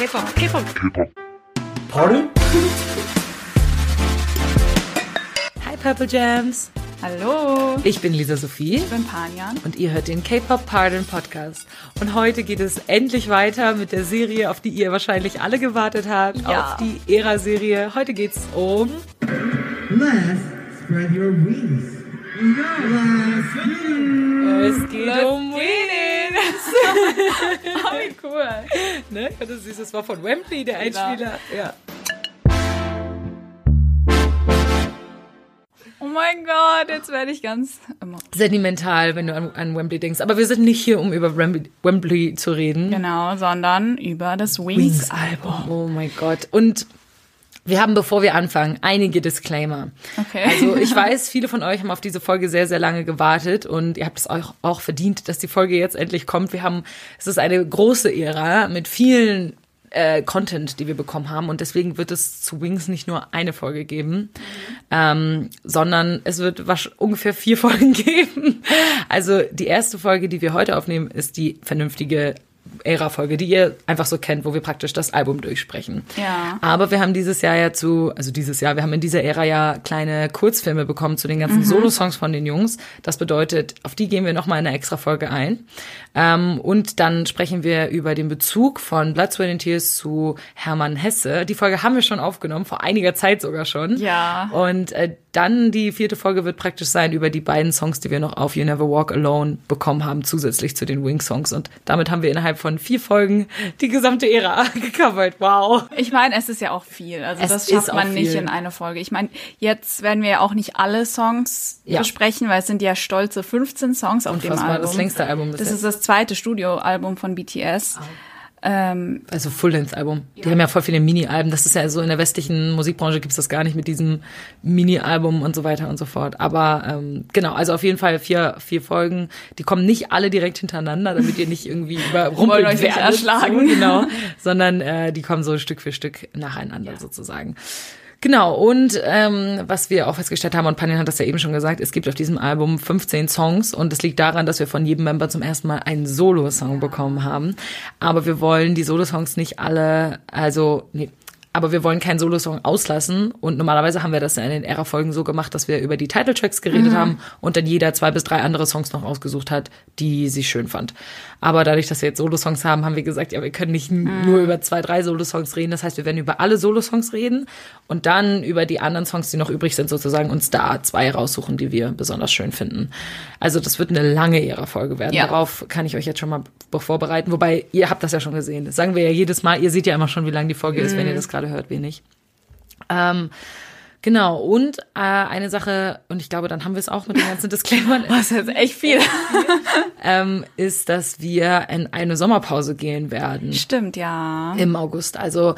K-Pop, K-Pop. Pardon? Hi Purple Jams. Hallo, Ich bin Lisa Sophie ich bin Panjan. und ihr hört den K-Pop Pardon Podcast. Und heute geht es endlich weiter mit der Serie, auf die ihr wahrscheinlich alle gewartet habt, Ja. auf die Ära-Serie. Heute geht's um Let's spread your wings. Let's es geht um Oh, wie cool. ne? Das ist das war von Wembley, der Einspieler. Ja. Oh mein Gott, jetzt werde ich ganz immer. Sentimental, wenn du an, an Wembley denkst. Aber wir sind nicht hier, um über Wembley, Wembley zu reden. Genau, sondern über das Wings-Album. Oh mein Gott. Und wir haben, bevor wir anfangen, einige Disclaimer. Okay. Also ich weiß, viele von euch haben auf diese Folge sehr, sehr lange gewartet und ihr habt es euch auch verdient, dass die Folge jetzt endlich kommt. Wir haben, es ist eine große Ära mit vielen äh, Content, die wir bekommen haben und deswegen wird es zu Wings nicht nur eine Folge geben, ähm, sondern es wird wasch ungefähr vier Folgen geben. Also die erste Folge, die wir heute aufnehmen, ist die vernünftige Ära-Folge, die ihr einfach so kennt, wo wir praktisch das Album durchsprechen. Ja. Aber wir haben dieses Jahr ja zu, also dieses Jahr, wir haben in dieser Ära ja kleine Kurzfilme bekommen zu den Mhm. ganzen Solo-Songs von den Jungs. Das bedeutet, auf die gehen wir nochmal in einer extra Folge ein. Ähm, und dann sprechen wir über den Bezug von Blood, Sweat and Tears zu Hermann Hesse. Die Folge haben wir schon aufgenommen, vor einiger Zeit sogar schon. Ja. Und äh, dann die vierte Folge wird praktisch sein über die beiden Songs, die wir noch auf You Never Walk Alone bekommen haben, zusätzlich zu den Wing-Songs. Und damit haben wir innerhalb von vier Folgen die gesamte Ära gecovert. Wow. Ich meine, es ist ja auch viel. Also Es das schafft man nicht in eine Folge. Ich meine, jetzt werden wir ja auch nicht alle Songs Ja. besprechen, weil es sind ja stolze 15 Songs auf dem Unfassbar, Album. das längste Album Das jetzt. ist das zweite Studioalbum von BTS. Ähm, Also Full-Length-Album. Die haben ja voll viele Mini-Alben. Das ist ja so in der westlichen Musikbranche gibt's das gar nicht mit diesem Mini-Album und so weiter und so fort. Aber ähm, genau, also auf jeden Fall vier, vier Folgen. Die kommen nicht alle direkt hintereinander, damit ihr nicht irgendwie überrumpelt euch nicht erschlagen. So, genau, sondern äh, die kommen so Stück für Stück nacheinander sozusagen. Genau, und ähm, was wir auch festgestellt haben, und Panin hat das ja eben schon gesagt, es gibt auf diesem Album 15 Songs und es liegt daran, dass wir von jedem Member zum ersten Mal einen Solo-Song bekommen haben. Aber wir wollen die Solo-Songs nicht alle, also, nee, aber wir wollen keinen Solo-Song auslassen und normalerweise haben wir das in den Ära-Folgen so gemacht, dass wir über die Title-Tracks geredet haben und dann jeder zwei bis drei andere Songs noch ausgesucht hat, die sie schön fand. Aber dadurch, dass wir jetzt Solo-Songs haben, haben wir gesagt, ja, wir können nicht n- nur über zwei, drei Solo-Songs reden. Das heißt, wir werden über alle Solo-Songs reden und dann über die anderen Songs, die noch übrig sind, sozusagen uns da zwei raussuchen, die wir besonders schön finden. Also das wird eine lange Ära-Folge werden. Ja. Darauf kann ich euch jetzt schon mal vorbereiten. Wobei, ihr habt das ja schon gesehen. Das sagen wir ja jedes Mal. Ihr seht ja immer schon, wie lang die Folge ist, wenn ihr das gerade hört, wenig. Ähm, genau, und äh, eine Sache, und ich glaube, dann haben wir es auch mit den ganzen Disclaimern, das ist jetzt echt viel. ähm, ist, dass wir in eine Sommerpause gehen werden. Stimmt, ja. Im August. Also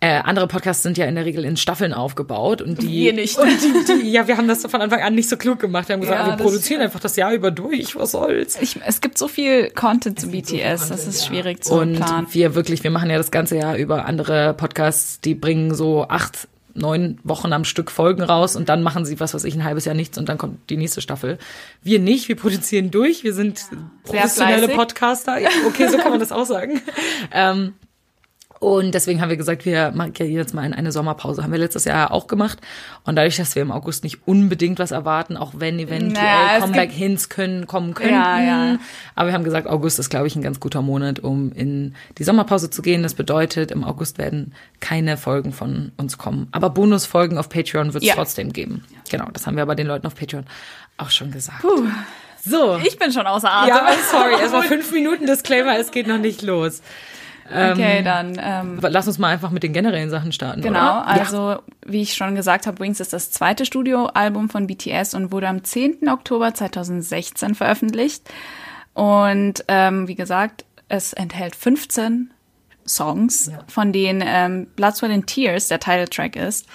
äh, andere Podcasts sind ja in der Regel in Staffeln aufgebaut und die Wir nicht. Und die, die, ja, wir haben das von Anfang an nicht so klug gemacht. Wir haben gesagt, Ja, wir produzieren einfach das Jahr über durch. Was soll's? Ich, es gibt so viel Content zu BTS, das ist schwierig zu Und planen. wir wirklich, wir machen ja das ganze Jahr über andere Podcasts, die bringen so acht, neun Wochen am Stück Folgen raus und dann machen sie was, was ich ein halbes Jahr nichts und dann kommt die nächste Staffel. Wir nicht, wir produzieren durch, wir sind professionelle fleißig. Podcaster. Ja, okay, so kann man das auch sagen. ähm, und deswegen haben wir gesagt, wir machen ja jetzt mal in eine Sommerpause. Haben wir letztes Jahr auch gemacht. Und dadurch, dass wir im August nicht unbedingt was erwarten, auch wenn eventuell Naja, Comeback-Hints können, kommen könnten. Ja, ja. Aber wir haben gesagt, August ist, glaube ich, ein ganz guter Monat, um in die Sommerpause zu gehen. Das bedeutet, im August werden keine Folgen von uns kommen. Aber Bonusfolgen auf Patreon wird es Ja. trotzdem geben. Genau, das haben wir aber den Leuten auf Patreon auch schon gesagt. So. Ich bin schon außer Atem. ja, sorry, es war fünf Minuten Disclaimer, es geht noch nicht los. Okay, dann ähm, Lass uns mal einfach mit den generellen Sachen starten. Genau, oder? also wie ich schon gesagt habe, Wings ist das zweite Studioalbum von BTS und wurde am 10. Oktober 2016 veröffentlicht. Und ähm, wie gesagt, es enthält 15 Songs, von denen ähm, Blood, Sweat and Tears der Titeltrack ist.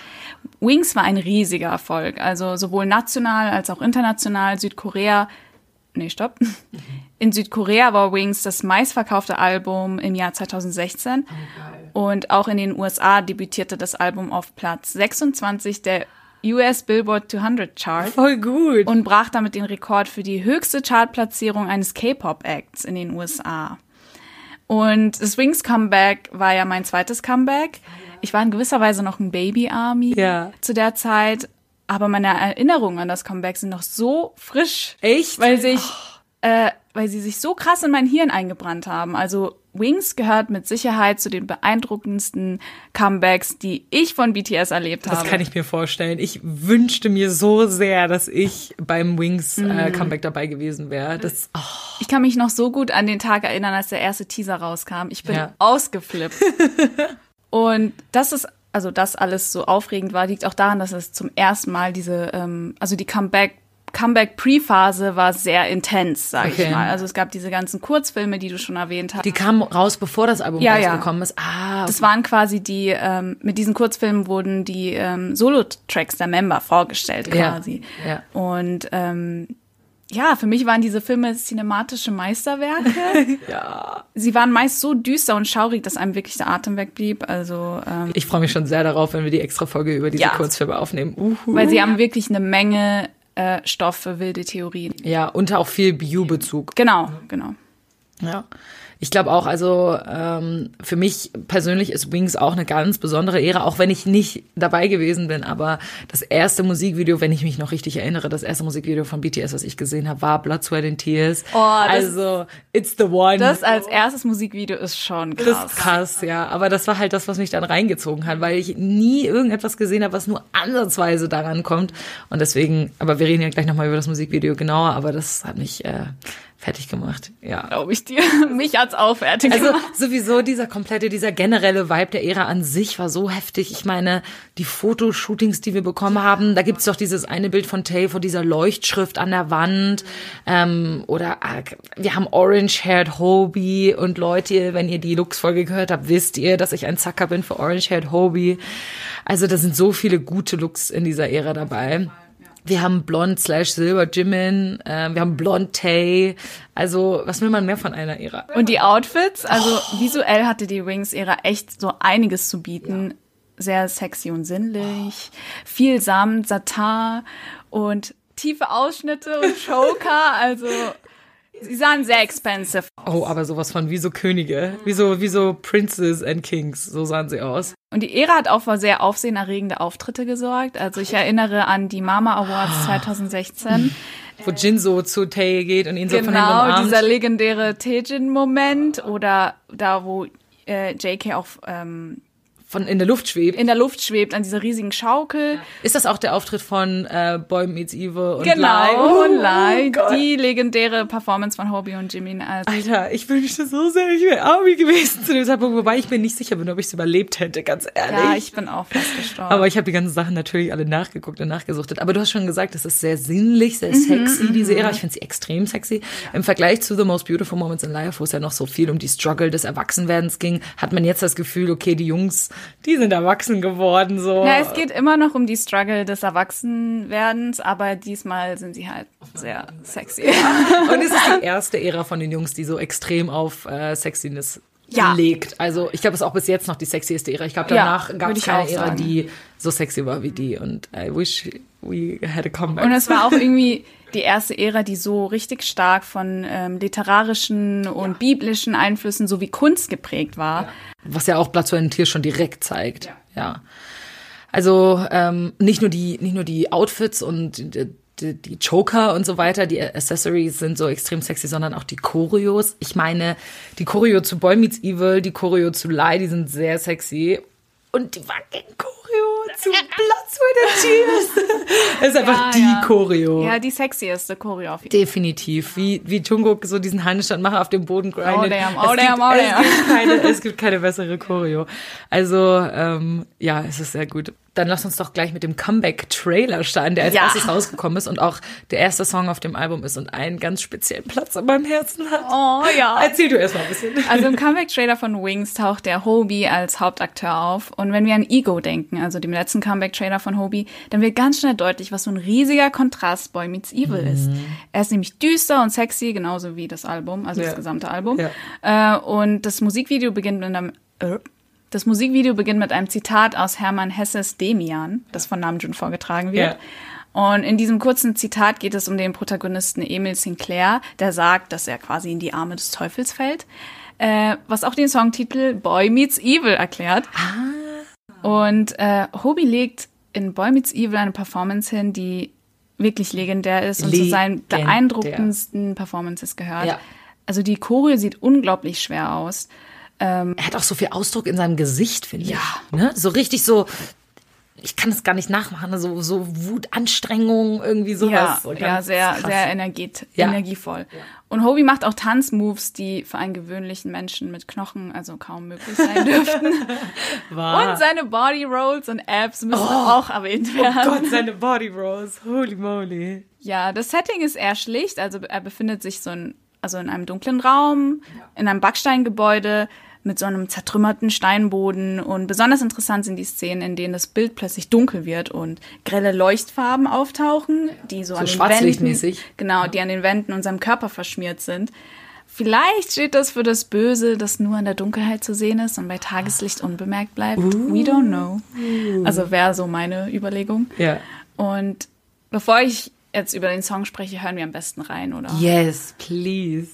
Wings war ein riesiger Erfolg, also sowohl national als auch international. Südkorea, nee, stopp. In Südkorea war Wings das meistverkaufte Album im Jahr 2016. Und auch in den USA debütierte das Album auf Platz 26 der US Billboard 200 Chart Voll gut. und brach damit den Rekord für die höchste Chartplatzierung eines K-Pop-Acts in den USA. Und das Wings Comeback war ja mein zweites Comeback. Ich war in gewisser Weise noch ein Baby Army Ja. zu der Zeit, aber meine Erinnerungen an das Comeback sind noch so frisch. Echt? Weil sich, äh, weil sie sich so krass in mein Hirn eingebrannt haben. Also Wings gehört mit Sicherheit zu den beeindruckendsten Comebacks, die ich von BTS erlebt habe. Das kann ich mir vorstellen. Ich wünschte mir so sehr, dass ich beim Wings äh, Comeback dabei gewesen wäre. Das, oh, Ich kann mich noch so gut an den Tag erinnern, als der erste Teaser rauskam. Ich bin Ja. ausgeflippt. Und das ist, also das alles so aufregend war, liegt auch daran, dass es zum ersten Mal diese, ähm, also die Comeback Comeback-Pre-Phase war sehr intens, sage Okay. ich mal. Also es gab diese ganzen Kurzfilme, die du schon erwähnt hast. die kamen raus, bevor das Album Ja, ja. rausgekommen ist. Ah, Das waren quasi die, ähm, mit diesen Kurzfilmen wurden die ähm, Solo-Tracks der Member vorgestellt Ja, quasi. ja. Und ähm, ja, für mich waren diese Filme cinematische Meisterwerke. ja. Sie waren meist so düster und schaurig, dass einem wirklich der Atem wegblieb. Also, ähm, Ich freue mich schon sehr darauf, wenn wir die extra Folge über diese Ja. Kurzfilme aufnehmen. Uhu. weil sie haben wirklich eine Menge äh, Stoff für wilde Theorien. ja, und auch viel Bio-Bezug. Genau, genau. Ja. Ich glaube auch, also ähm, für mich persönlich ist Wings auch eine ganz besondere Ära, auch wenn ich nicht dabei gewesen bin. Aber das erste Musikvideo, wenn ich mich noch richtig erinnere, das erste Musikvideo von BTS, was ich gesehen habe, war Blood, Sweat and Tears. Oh, das- also it's the one. Das als erstes Musikvideo ist schon Das krass. ist krass, ja. Aber das war halt das, was mich dann reingezogen hat, weil ich nie irgendetwas gesehen habe, was nur ansatzweise daran kommt. Und deswegen, aber wir reden ja gleich nochmal über das Musikvideo genauer, aber das hat mich äh, fertig gemacht. Ja. Glaube ich dir. Mich als auch fertig Also gemacht. sowieso dieser komplette, dieser generelle Vibe der Ära an sich war so heftig. Ich meine, die Fotoshootings, die wir bekommen haben, da gibt's doch dieses eine Bild von Tay vor dieser Leuchtschrift an der Wand. Ähm, oder äh, wir haben Orange-Haired Hobie und Leute, wenn ihr die Lux-Folge gehört habt, wisst ihr, dass ich ein Zacker bin für Orange-Haired Hobie. Also da sind so viele gute Looks in dieser Ära dabei. Wir haben Blond slash Silber Jimin, äh, wir haben Blond Tay. Also, was will man mehr von einer Ära? Und die Outfits, also visuell hatte die Wings-Ära echt so einiges zu bieten. Sehr sexy und sinnlich, viel Samt, Satin und tiefe Ausschnitte und Choker. Also sie sahen sehr expensive aus. Oh, aber sowas von wie so Könige, wie so, wie so Princes and Kings, so sahen sie aus. Und die Ära hat auch für sehr aufsehenerregende Auftritte gesorgt. Also ich erinnere an die Mama Awards 2016. Wo Jin so zu Tae geht und ihn so von hinten Genau, dieser legendäre Taejin-Moment oder da, wo äh, JK auch ähm, von in der Luft schwebt. in der Luft schwebt an dieser riesigen Schaukel. Ist das auch der Auftritt von äh, Boy Meets Evil und Genau, Lai? und Oh Lai, Gott. die legendäre Performance von Hobie und Jimin. als Alter, ich wünschte so sehr, ich wäre Army gewesen zu dem Zeitpunkt, wobei ich mir nicht sicher bin, ob ich es überlebt hätte, ganz ehrlich. ja, ich bin auch fast gestorben. Aber ich habe die ganzen Sachen natürlich alle nachgeguckt und nachgesuchtet. Aber du hast schon gesagt, es ist sehr sinnlich, Mhm, sehr sexy, diese Ära. Ich finde sie extrem sexy. Im Vergleich zu The Most Beautiful Moments in Life, wo es ja noch so viel um die Struggle des Erwachsenwerdens ging, hat man jetzt das Gefühl, okay, die Jungs, die sind erwachsen geworden, so. ja, es geht immer noch um die Struggle des Erwachsenwerdens, aber diesmal sind sie halt sehr sexy. Und es ist die erste Ära von den Jungs, die so extrem auf äh, Sexiness Ja. legt. Also ich glaube, es ist auch bis jetzt noch die sexieste Ära. Ich glaube, Ja, danach gab würde es keine Ära, die so sexy war wie die. Und I wish we had a comeback. Und es war auch irgendwie die erste Ära, die so richtig stark von ähm, literarischen und biblischen Einflüssen sowie Kunst geprägt war. was ja auch Blatt zu einem Tier schon direkt zeigt. Ja. Also ähm, nicht nur die nicht nur die Outfits und die, die, die Joker und so weiter, die Accessories sind so extrem sexy, sondern auch die Choreos. Ich meine, die Choreo zu Boy Meets Evil, die Choreo zu Lie, die sind sehr sexy. Und die fucking Choreo zu Blood, Sweat and Tears. Das ist einfach Ja, die ja. Choreo. Ja, die sexieste Choreo auf jeden Definitiv. Wie, wie Jungkook so diesen Handstand macht auf dem Boden grindet. Oh, damn, oh, es damn, gibt, oh, es damn. Gibt keine, es gibt keine bessere Choreo. Also, ähm, ja, es ist sehr gut. Dann lass uns doch gleich mit dem Comeback-Trailer starten, der als Ja. erstes rausgekommen ist und auch der erste Song auf dem Album ist und einen ganz speziellen Platz in meinem Herzen hat. Oh ja. Erzähl du erst mal ein bisschen. Also im Comeback-Trailer von Wings taucht der Hobie als Hauptakteur auf. Und wenn wir an Ego denken, also dem letzten Comeback-Trailer von Hobie, dann wird ganz schnell deutlich, was so ein riesiger Kontrast Boy Meets Evil ist. Er ist nämlich düster und sexy, genauso wie das Album, also Ja. das gesamte Album. Ja. Äh, und das Musikvideo beginnt mit einem... Das Musikvideo beginnt mit einem Zitat aus Hermann Hesses Demian, das von Namjoon vorgetragen wird. Ja. Und in diesem kurzen Zitat geht es um den Protagonisten Emil Sinclair, der sagt, dass er quasi in die Arme des Teufels fällt, äh, was auch den Songtitel Boy Meets Evil erklärt. Ah. Und äh, Hobie legt in Boy Meets Evil eine Performance hin, die wirklich legendär ist und zu seinen Legendär. beeindruckendsten Performances gehört. Ja. Also die Choreo sieht unglaublich schwer aus. Er hat auch so viel Ausdruck in seinem Gesicht, finde Ja. ich. Ne? So richtig so, ich kann es gar nicht nachmachen, ne? so, so Wut, Anstrengung, irgendwie sowas. Ja, ja sehr, krass. sehr energet, Ja. energievoll. Und Hobie macht auch Tanzmoves, die für einen gewöhnlichen Menschen mit Knochen also kaum möglich sein dürften. Und seine Body Rolls und Abs müssen auch erwähnt werden. Oh Gott, seine Body Rose. Holy moly. Ja, das Setting ist eher schlicht. Also er befindet sich so in, also in einem dunklen Raum, in einem Backsteingebäude mit so einem zertrümmerten Steinboden. Und besonders interessant sind die Szenen, in denen das Bild plötzlich dunkel wird und grelle Leuchtfarben auftauchen, die so, an den Wänden, genau, die an den Wänden unserem Körper verschmiert sind. Vielleicht steht das für das Böse, das nur in der Dunkelheit zu sehen ist und bei Tageslicht unbemerkt bleibt. We don't know. Also wäre so meine Überlegung. Ja. Und bevor ich jetzt über den Song spreche, hören wir am besten rein, oder? Yes, please.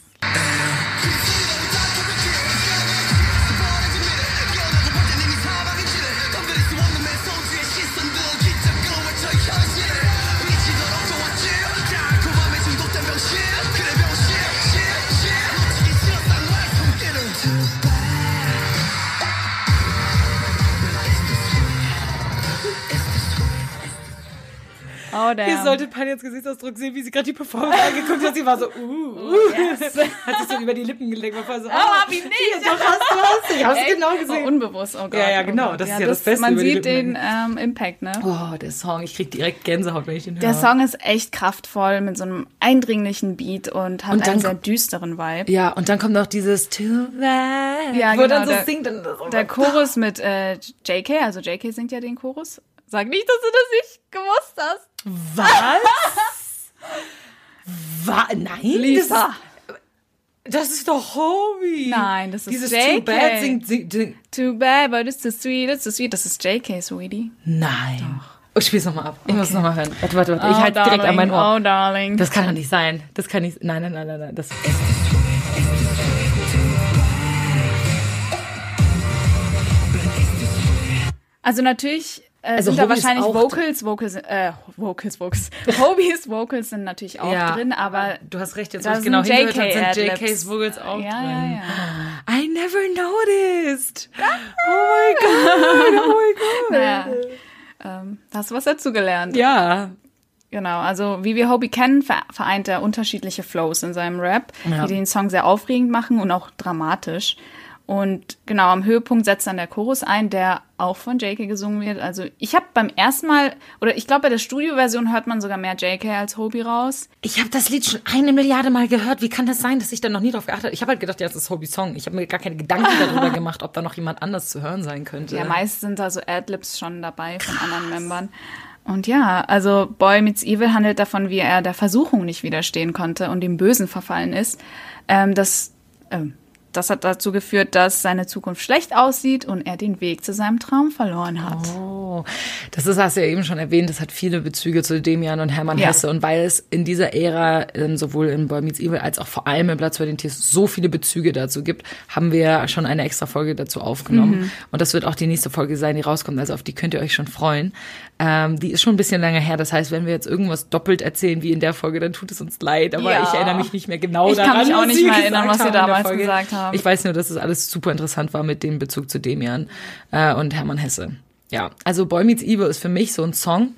Oh, damn. Ihr solltet Panyas Gesichtsausdruck sehen, wie sie gerade die Performance angeguckt hat. Sie war so, uh, uh. Hat sich so über die Lippen gelegt. War so, Oh, hab ich nicht. Doch, hast du was? Ich hab's Echt? genau Oh, gesehen. unbewusst, oh Gott. Ja, ja, oh genau, das ist ja das Beste Man sieht den ähm, Impact, ne? Oh, der Song. Ich krieg direkt Gänsehaut, wenn ich den höre. Der Song ist echt kraftvoll mit so einem eindringlichen Beat und hat Und einen sehr düsteren Vibe. Ja, und dann kommt noch dieses Too bad, Ja, wo genau, dann so der- singt. Und so Der Chorus mit äh, JK, also JK singt ja den Chorus. Sag nicht, dass du das nicht gewusst hast. Was? Was? Nein? Lisa. Das, das ist doch Hobie. Nein, das ist Dieses JK. Too bad singt, singt, singt. Too bad, but it's too sweet, it's too sweet. Das ist JK, Sweetie. Nein. Oh, ich spiel's nochmal ab. Ich muss nochmal hören. Warte, warte, warte. Ich halte direkt an mein Ohr. Oh, darling. Das kann doch nicht sein. Das kann nicht. Nein, nein, nein, nein, nein. Das. Also natürlich äh, Also sind da Hobie ist wahrscheinlich Vocals, Vocals, äh, Vocals, Vocals. Hobies Vocals sind natürlich auch Ja. drin, aber Du hast recht, jetzt da wo ich genau hingehört habe, sind. JK's Vocals auch ja, drin. ja, ja. I never noticed. Oh my God. Oh my God. Naja, ähm, da hast du was dazugelernt. Ja. Genau, also wie wir Hobie kennen, ver- vereint er unterschiedliche Flows in seinem Rap, Ja. die den Song sehr aufregend machen und auch dramatisch. Und genau, am Höhepunkt setzt dann der Chorus ein, der auch von JK gesungen wird. Also ich habe beim ersten Mal, oder ich glaube bei der Studioversion hört man sogar mehr JK als Hobie raus. Ich habe das Lied schon eine Milliarde Mal gehört. Wie kann das sein, dass ich da noch nie drauf geachtet habe? Ich habe halt gedacht, ja, das ist Hobie-Song. Ich habe mir gar keine Gedanken darüber gemacht, ob da noch jemand anders zu hören sein könnte. Ja, meist sind da so Adlibs schon dabei von anderen Membern. Und ja, also Boy Meets Evil handelt davon, wie er der Versuchung nicht widerstehen konnte und dem Bösen verfallen ist. Ähm, das, ähm, das hat dazu geführt, dass seine Zukunft schlecht aussieht und er den Weg zu seinem Traum verloren hat. Oh, das ist, hast du ja eben schon erwähnt, das hat viele Bezüge zu Demian und Hermann Ja. Hesse. Und weil es in dieser Ära ähm, sowohl in Boy Meets Evil als auch vor allem in Platz bei den Tiers so viele Bezüge dazu gibt, haben wir schon eine extra Folge dazu aufgenommen. Mhm. Und das wird auch die nächste Folge sein, die rauskommt. Also auf die könnt ihr euch schon freuen. Ähm, die ist schon ein bisschen länger her. Das heißt, wenn wir jetzt irgendwas doppelt erzählen wie in der Folge, dann tut es uns leid. Aber Ja. ich erinnere mich nicht mehr genau Ich kann daran. mich auch nicht mehr erinnern, was wir damals gesagt haben. Ich weiß nur, dass es alles super interessant war mit dem Bezug zu Demian äh, und Hermann Hesse. Ja, also Boy Meets Evil ist für mich so ein Song,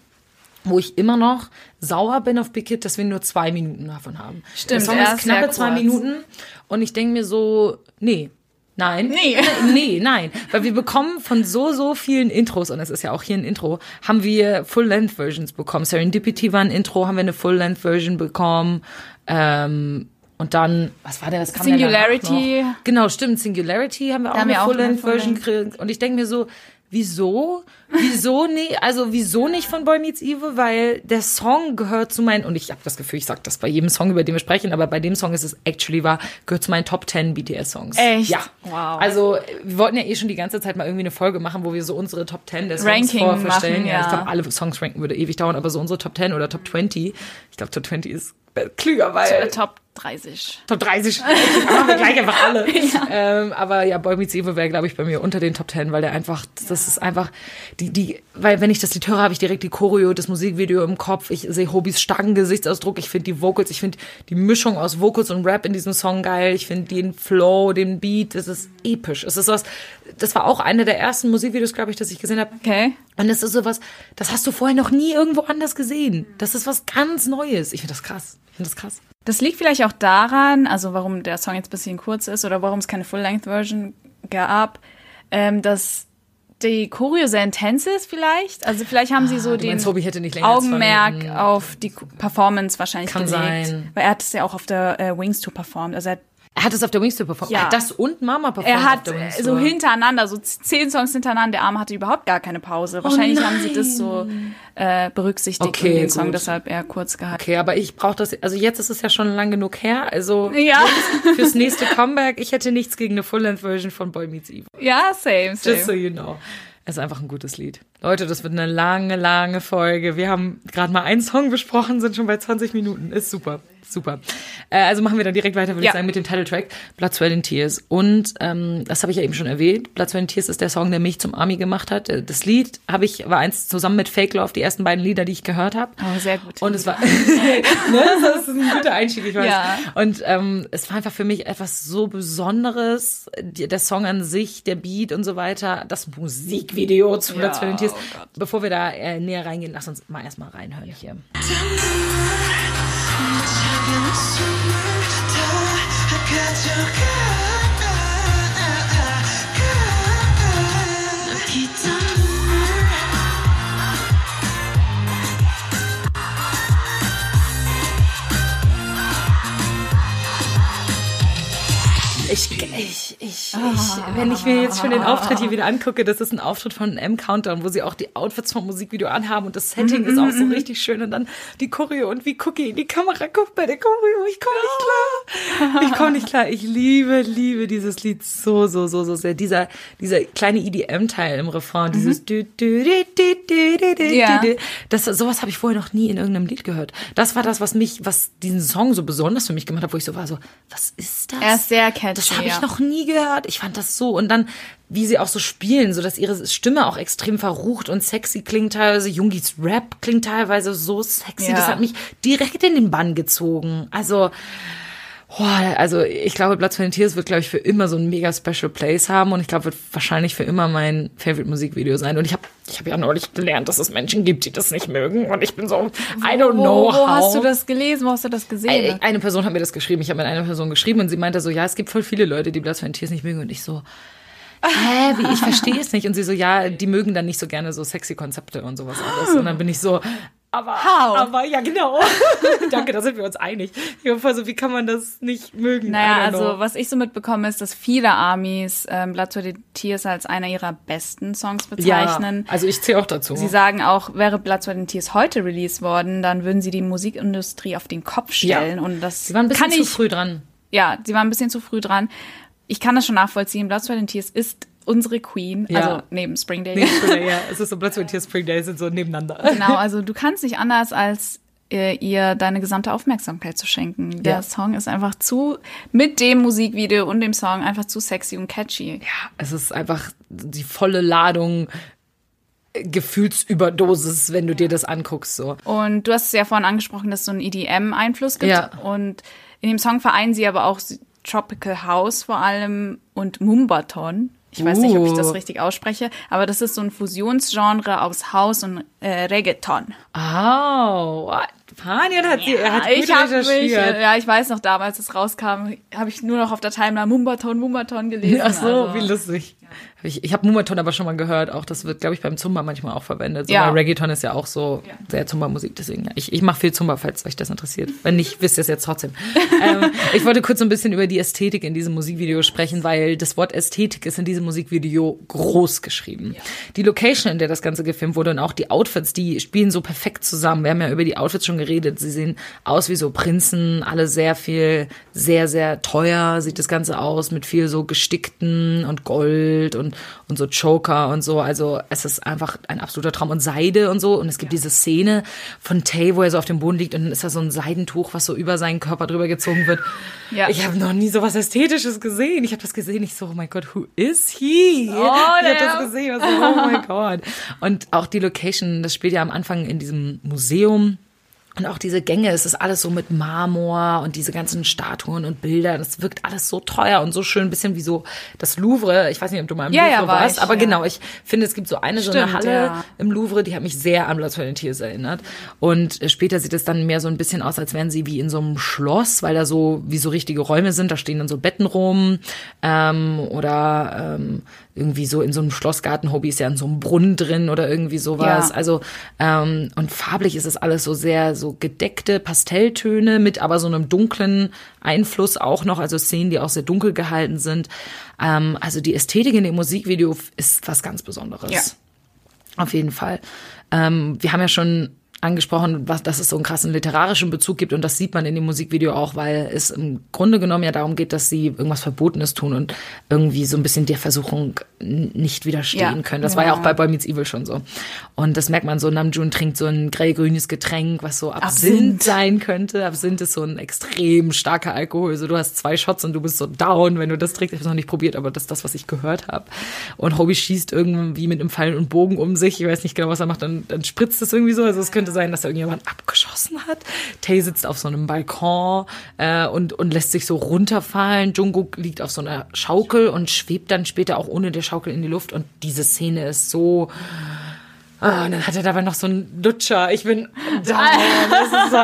wo ich immer noch sauer bin auf Big Hit, dass wir nur zwei Minuten davon haben. Stimmt, Der Song ist knappe zwei. Minuten und ich denke mir so, nee. Nein. Nee. Nee, nein. Weil wir bekommen von so, so vielen Intros, und es ist ja auch hier ein Intro, haben wir Full-Length-Versions bekommen. Serendipity war ein Intro, haben wir eine Full-Length-Version bekommen. Ähm, und dann, was war der, was kam denn Singularity. Genau, stimmt, Singularity haben wir auch haben eine Full-Length-Version Full-Length. gekriegt. Und ich denke mir so, wieso? Wieso nee, also wieso nicht von Boy Meets Evil? Weil der Song gehört zu meinen, und ich habe das Gefühl, ich sag das bei jedem Song, über den wir sprechen, aber bei dem Song ist es actually wahr, gehört zu meinen Top 10 BTS-Songs. Echt? Ja. Wow. Also wir wollten ja eh schon die ganze Zeit mal irgendwie eine Folge machen, wo wir so unsere Top 10 der Songs Ranking vorstellen. machen, ja. Ich ja. glaube, alle Songs ranken würde ewig dauern, aber so unsere Top 10 oder Top 20, ich glaube Top 20 ist klüger, weil... Top 30. Top 30. Dann machen wir gleich einfach alle. Ähm, aber ja, Boy Meets Evil wäre, glaube ich, bei mir unter den Top 10, weil der einfach, das ist einfach, die, die, weil wenn ich das Lied höre, habe ich direkt die Choreo, das Musikvideo im Kopf. Ich sehe Hobys starken Gesichtsausdruck. Ich finde die Vocals, ich finde die Mischung aus Vocals und Rap in diesem Song geil. Ich finde den Flow, den Beat, das ist episch. Es ist was, das war auch eine der ersten Musikvideos, glaube ich, das ich gesehen habe. Okay. Und es ist sowas, das hast du vorher noch nie irgendwo anders gesehen. Das ist was ganz Neues. Ich finde das krass. Ich finde das krass. Das liegt vielleicht auch daran, also warum der Song jetzt ein bisschen kurz ist oder warum es keine Full-Length-Version gab, ähm, dass die Choreo sehr intens ist vielleicht. Also vielleicht haben sie so du den meinst, Augenmerk auf die Performance wahrscheinlich Kann gelegt. sein. Weil er hat es ja auch auf der äh, Wings Tour performt. Also er hat Er hat es auf der Wings Tour performt. Ja. Er hat das und Mama performt. Er hat so hintereinander, so zehn Songs hintereinander. Der Arme hatte überhaupt gar keine Pause. Wahrscheinlich haben sie das so äh, berücksichtigt Okay, in den Song, gut. deshalb eher kurz gehalten. Okay, aber ich brauche das. Also jetzt ist es ja schon lang genug her. Also Ja. fürs nächste Comeback, ich hätte nichts gegen eine Full-Length-Version von Boy Meets Evil. Ja, same, same. Just so you know. Es ist einfach ein gutes Lied. Leute, das wird eine lange, lange Folge. Wir haben gerade mal einen Song besprochen, sind schon bei 20 Minuten. Ist super. Super. Äh, also machen wir dann direkt weiter, würde Ja. ich sagen, mit dem Titeltrack Blood, Sweat and Tears. Und ähm, das habe ich ja eben schon erwähnt. Blood, Sweat and Tears ist der Song, der mich zum Army gemacht hat. Äh, Das Lied habe ich war eins zusammen mit Fake Love, die ersten beiden Lieder, die ich gehört habe. Oh, sehr gut. Und es war, ne, das ist ein guter Einstieg, ich weiß. Ja. Und ähm, es war einfach für mich etwas so Besonderes. Die, der Song an sich, der Beat und so weiter, das Musikvideo zu Ja, Blood, Sweat and Tears. oh. Bevor wir da äh, näher reingehen, lass uns mal erstmal reinhören hier. 작은 숨을 다 가져가. Ich, ich, ich, ich, wenn ich mir jetzt schon den Auftritt hier wieder angucke, das ist ein Auftritt von M Countdown, wo sie auch die Outfits vom Musikvideo anhaben und das Setting ist auch so richtig schön und dann die Choreo und wie Cookie in die Kamera guckt bei der Choreo. Ich komme nicht klar. Ich komme nicht klar. Ich liebe, liebe dieses Lied so, so, so, so sehr. Dieser, dieser kleine EDM-Teil im Refrain, dieses dü, dü, dü, dü, dü, dü, dü, Ja. Das, sowas habe ich vorher noch nie in irgendeinem Lied gehört. Das war das, was mich, was diesen Song so besonders für mich gemacht hat, wo ich so war, so, was ist das? Er ist sehr catchy. Das habe ich noch nie gehört. Ich fand das so. Und dann, wie sie auch so spielen, so dass ihre Stimme auch extrem verrucht und sexy klingt teilweise. Jungis Rap klingt teilweise so sexy. Ja. Das hat mich direkt in den Bann gezogen. Also, boah, also ich glaube, Platz für den Tiers wird, glaube ich, für immer so ein mega Special Place haben. Und ich glaube, wird wahrscheinlich für immer mein Favorite Musikvideo sein. Und ich habe ich hab ja neulich gelernt, dass es Menschen gibt, die das nicht mögen. Und ich bin so, I don't know Wo, wo how. hast du das gelesen? Wo hast du das gesehen? Eine Person hat mir das geschrieben. Ich habe mit einer Person geschrieben und sie meinte so, ja, es gibt voll viele Leute, die Blood, Sweat and Tears nicht mögen. Und ich so, hä, wie, ich verstehe es nicht. Und sie so, ja, die mögen dann nicht so gerne so sexy Konzepte und sowas alles. Und dann bin ich so, aber, How? aber, ja, genau. Danke, da sind wir uns einig. Ich war voll so, wie kann man das nicht mögen? Naja, also know. was ich so mitbekomme, ist, dass viele Armies ähm, Blood to the Tears als einer ihrer besten Songs bezeichnen. Ja, also ich zähle auch dazu. Sie sagen auch, wäre Blood, Sweat and Tears heute released worden, dann würden sie die Musikindustrie auf den Kopf stellen. Ja. Und das Sie waren ein bisschen kann zu ich, früh dran. Ja, sie waren ein bisschen zu früh dran. Ich kann das schon nachvollziehen. Blood, Sweat and Tears ist unsere Queen, Ja. also neben Spring Day. ja, es ist so and Tears Spring Days sind so nebeneinander. Genau, also du kannst nicht anders als äh, ihr deine gesamte Aufmerksamkeit zu schenken. Der Ja. Song ist einfach zu, mit dem Musikvideo und dem Song einfach zu sexy und catchy. Ja, es ist einfach die volle Ladung äh, Gefühlsüberdosis, wenn du dir das anguckst, so. Und du hast es ja vorhin angesprochen, dass es so einen EDM-Einfluss gibt. Ja. Und in dem Song vereinen sie aber auch Tropical House vor allem und Mumbaton. Ich weiß nicht, ob ich das Uh. richtig ausspreche, aber das ist so ein Fusionsgenre aus House und äh, Reggaeton. Oh, what? Panion hat sie, er hat gut ich habe mich, recherchiert. ja, ich weiß noch, damals, als es rauskam, habe ich nur noch auf der Timeline Mumbaton, Mumbaton gelesen. Ach so, also. wie lustig. Hab Ich, ich habe Mumaton aber schon mal gehört, auch das wird, glaube ich, beim Zumba manchmal auch verwendet. So, Ja. Reggaeton ist ja auch so sehr Zumba-Musik, deswegen. Ja. Ich, ich mache viel Zumba, falls euch das interessiert. Wenn nicht, wisst ihr es jetzt trotzdem. ähm, ich wollte kurz so ein bisschen über die Ästhetik in diesem Musikvideo sprechen, weil das Wort Ästhetik ist in diesem Musikvideo groß geschrieben. Die Location, in der das Ganze gefilmt wurde und auch die Outfits, die spielen so perfekt zusammen. Wir haben ja über die Outfits schon geredet. Sie sehen aus wie so Prinzen, alle sehr viel, sehr, sehr teuer sieht das Ganze aus, mit viel so gestickten und Gold und, und so Choker und so. Also es ist einfach ein absoluter Traum. Und Seide und so. Und es gibt diese Szene von Tay, wo er so auf dem Boden liegt und dann ist da so ein Seidentuch, was so über seinen Körper drüber gezogen wird. Ja. Ich habe noch nie so was Ästhetisches gesehen. Ich habe das gesehen, ich so, oh mein Gott, who is he? Oh, ich habe das gesehen, ich war so, oh mein Gott. Und auch die Location, das spielt ja am Anfang in diesem Museum. Und auch diese Gänge, es ist alles so mit Marmor und diese ganzen Statuen und Bilder. Das wirkt alles so teuer und so schön, ein bisschen wie so das Louvre. Ich weiß nicht, ob du mal im Ja, ja, Louvre war warst, ich, aber ja. genau, ich finde, es gibt so eine so eine Stimmt, Halle ja. im Louvre, die hat mich sehr an Blood, Tears erinnert. Und äh, später sieht es dann mehr so ein bisschen aus, als wären sie wie in so einem Schloss, weil da so wie so richtige Räume sind. Da stehen dann so Betten rum ähm, oder ähm, irgendwie so in so einem Schlossgarten. Hobby ist ja in so einem Brunnen drin oder irgendwie sowas. Ja. Also ähm, und farblich ist es alles so sehr so gedeckte Pastelltöne mit aber so einem dunklen Einfluss auch noch. Also Szenen, die auch sehr dunkel gehalten sind. Ähm, also die Ästhetik in dem Musikvideo ist was ganz Besonderes. Ja. Auf jeden Fall. Ähm, wir haben ja schon angesprochen, was, dass es so einen krassen literarischen Bezug gibt und das sieht man in dem Musikvideo auch, weil es im Grunde genommen ja darum geht, dass sie irgendwas Verbotenes tun und irgendwie so ein bisschen der Versuchung nicht widerstehen Ja, können. Das war ja auch bei Boy Meets Evil schon so. Und das merkt man so, Namjoon trinkt so ein grellgrünes Getränk, was so Absinth, Absinth. sein könnte. Absinth ist so ein extrem starker Alkohol. So, du hast zwei Shots und du bist so down, wenn du das trinkst. Ich habe es noch nicht probiert, aber das ist das, was ich gehört habe. Und Hobie schießt irgendwie mit einem Pfeil und Bogen um sich. Ich weiß nicht genau, was er macht. Dann, dann spritzt es irgendwie so. Also es könnte sein, dass da irgendjemand abgeschossen hat. Tay sitzt auf so einem Balkon äh, und, und lässt sich so runterfallen. Jungkook liegt auf so einer Schaukel und schwebt dann später auch ohne der Schaukel in die Luft. Und diese Szene ist so... Ah, und dann hat er dabei noch so einen Lutscher. Ich bin da.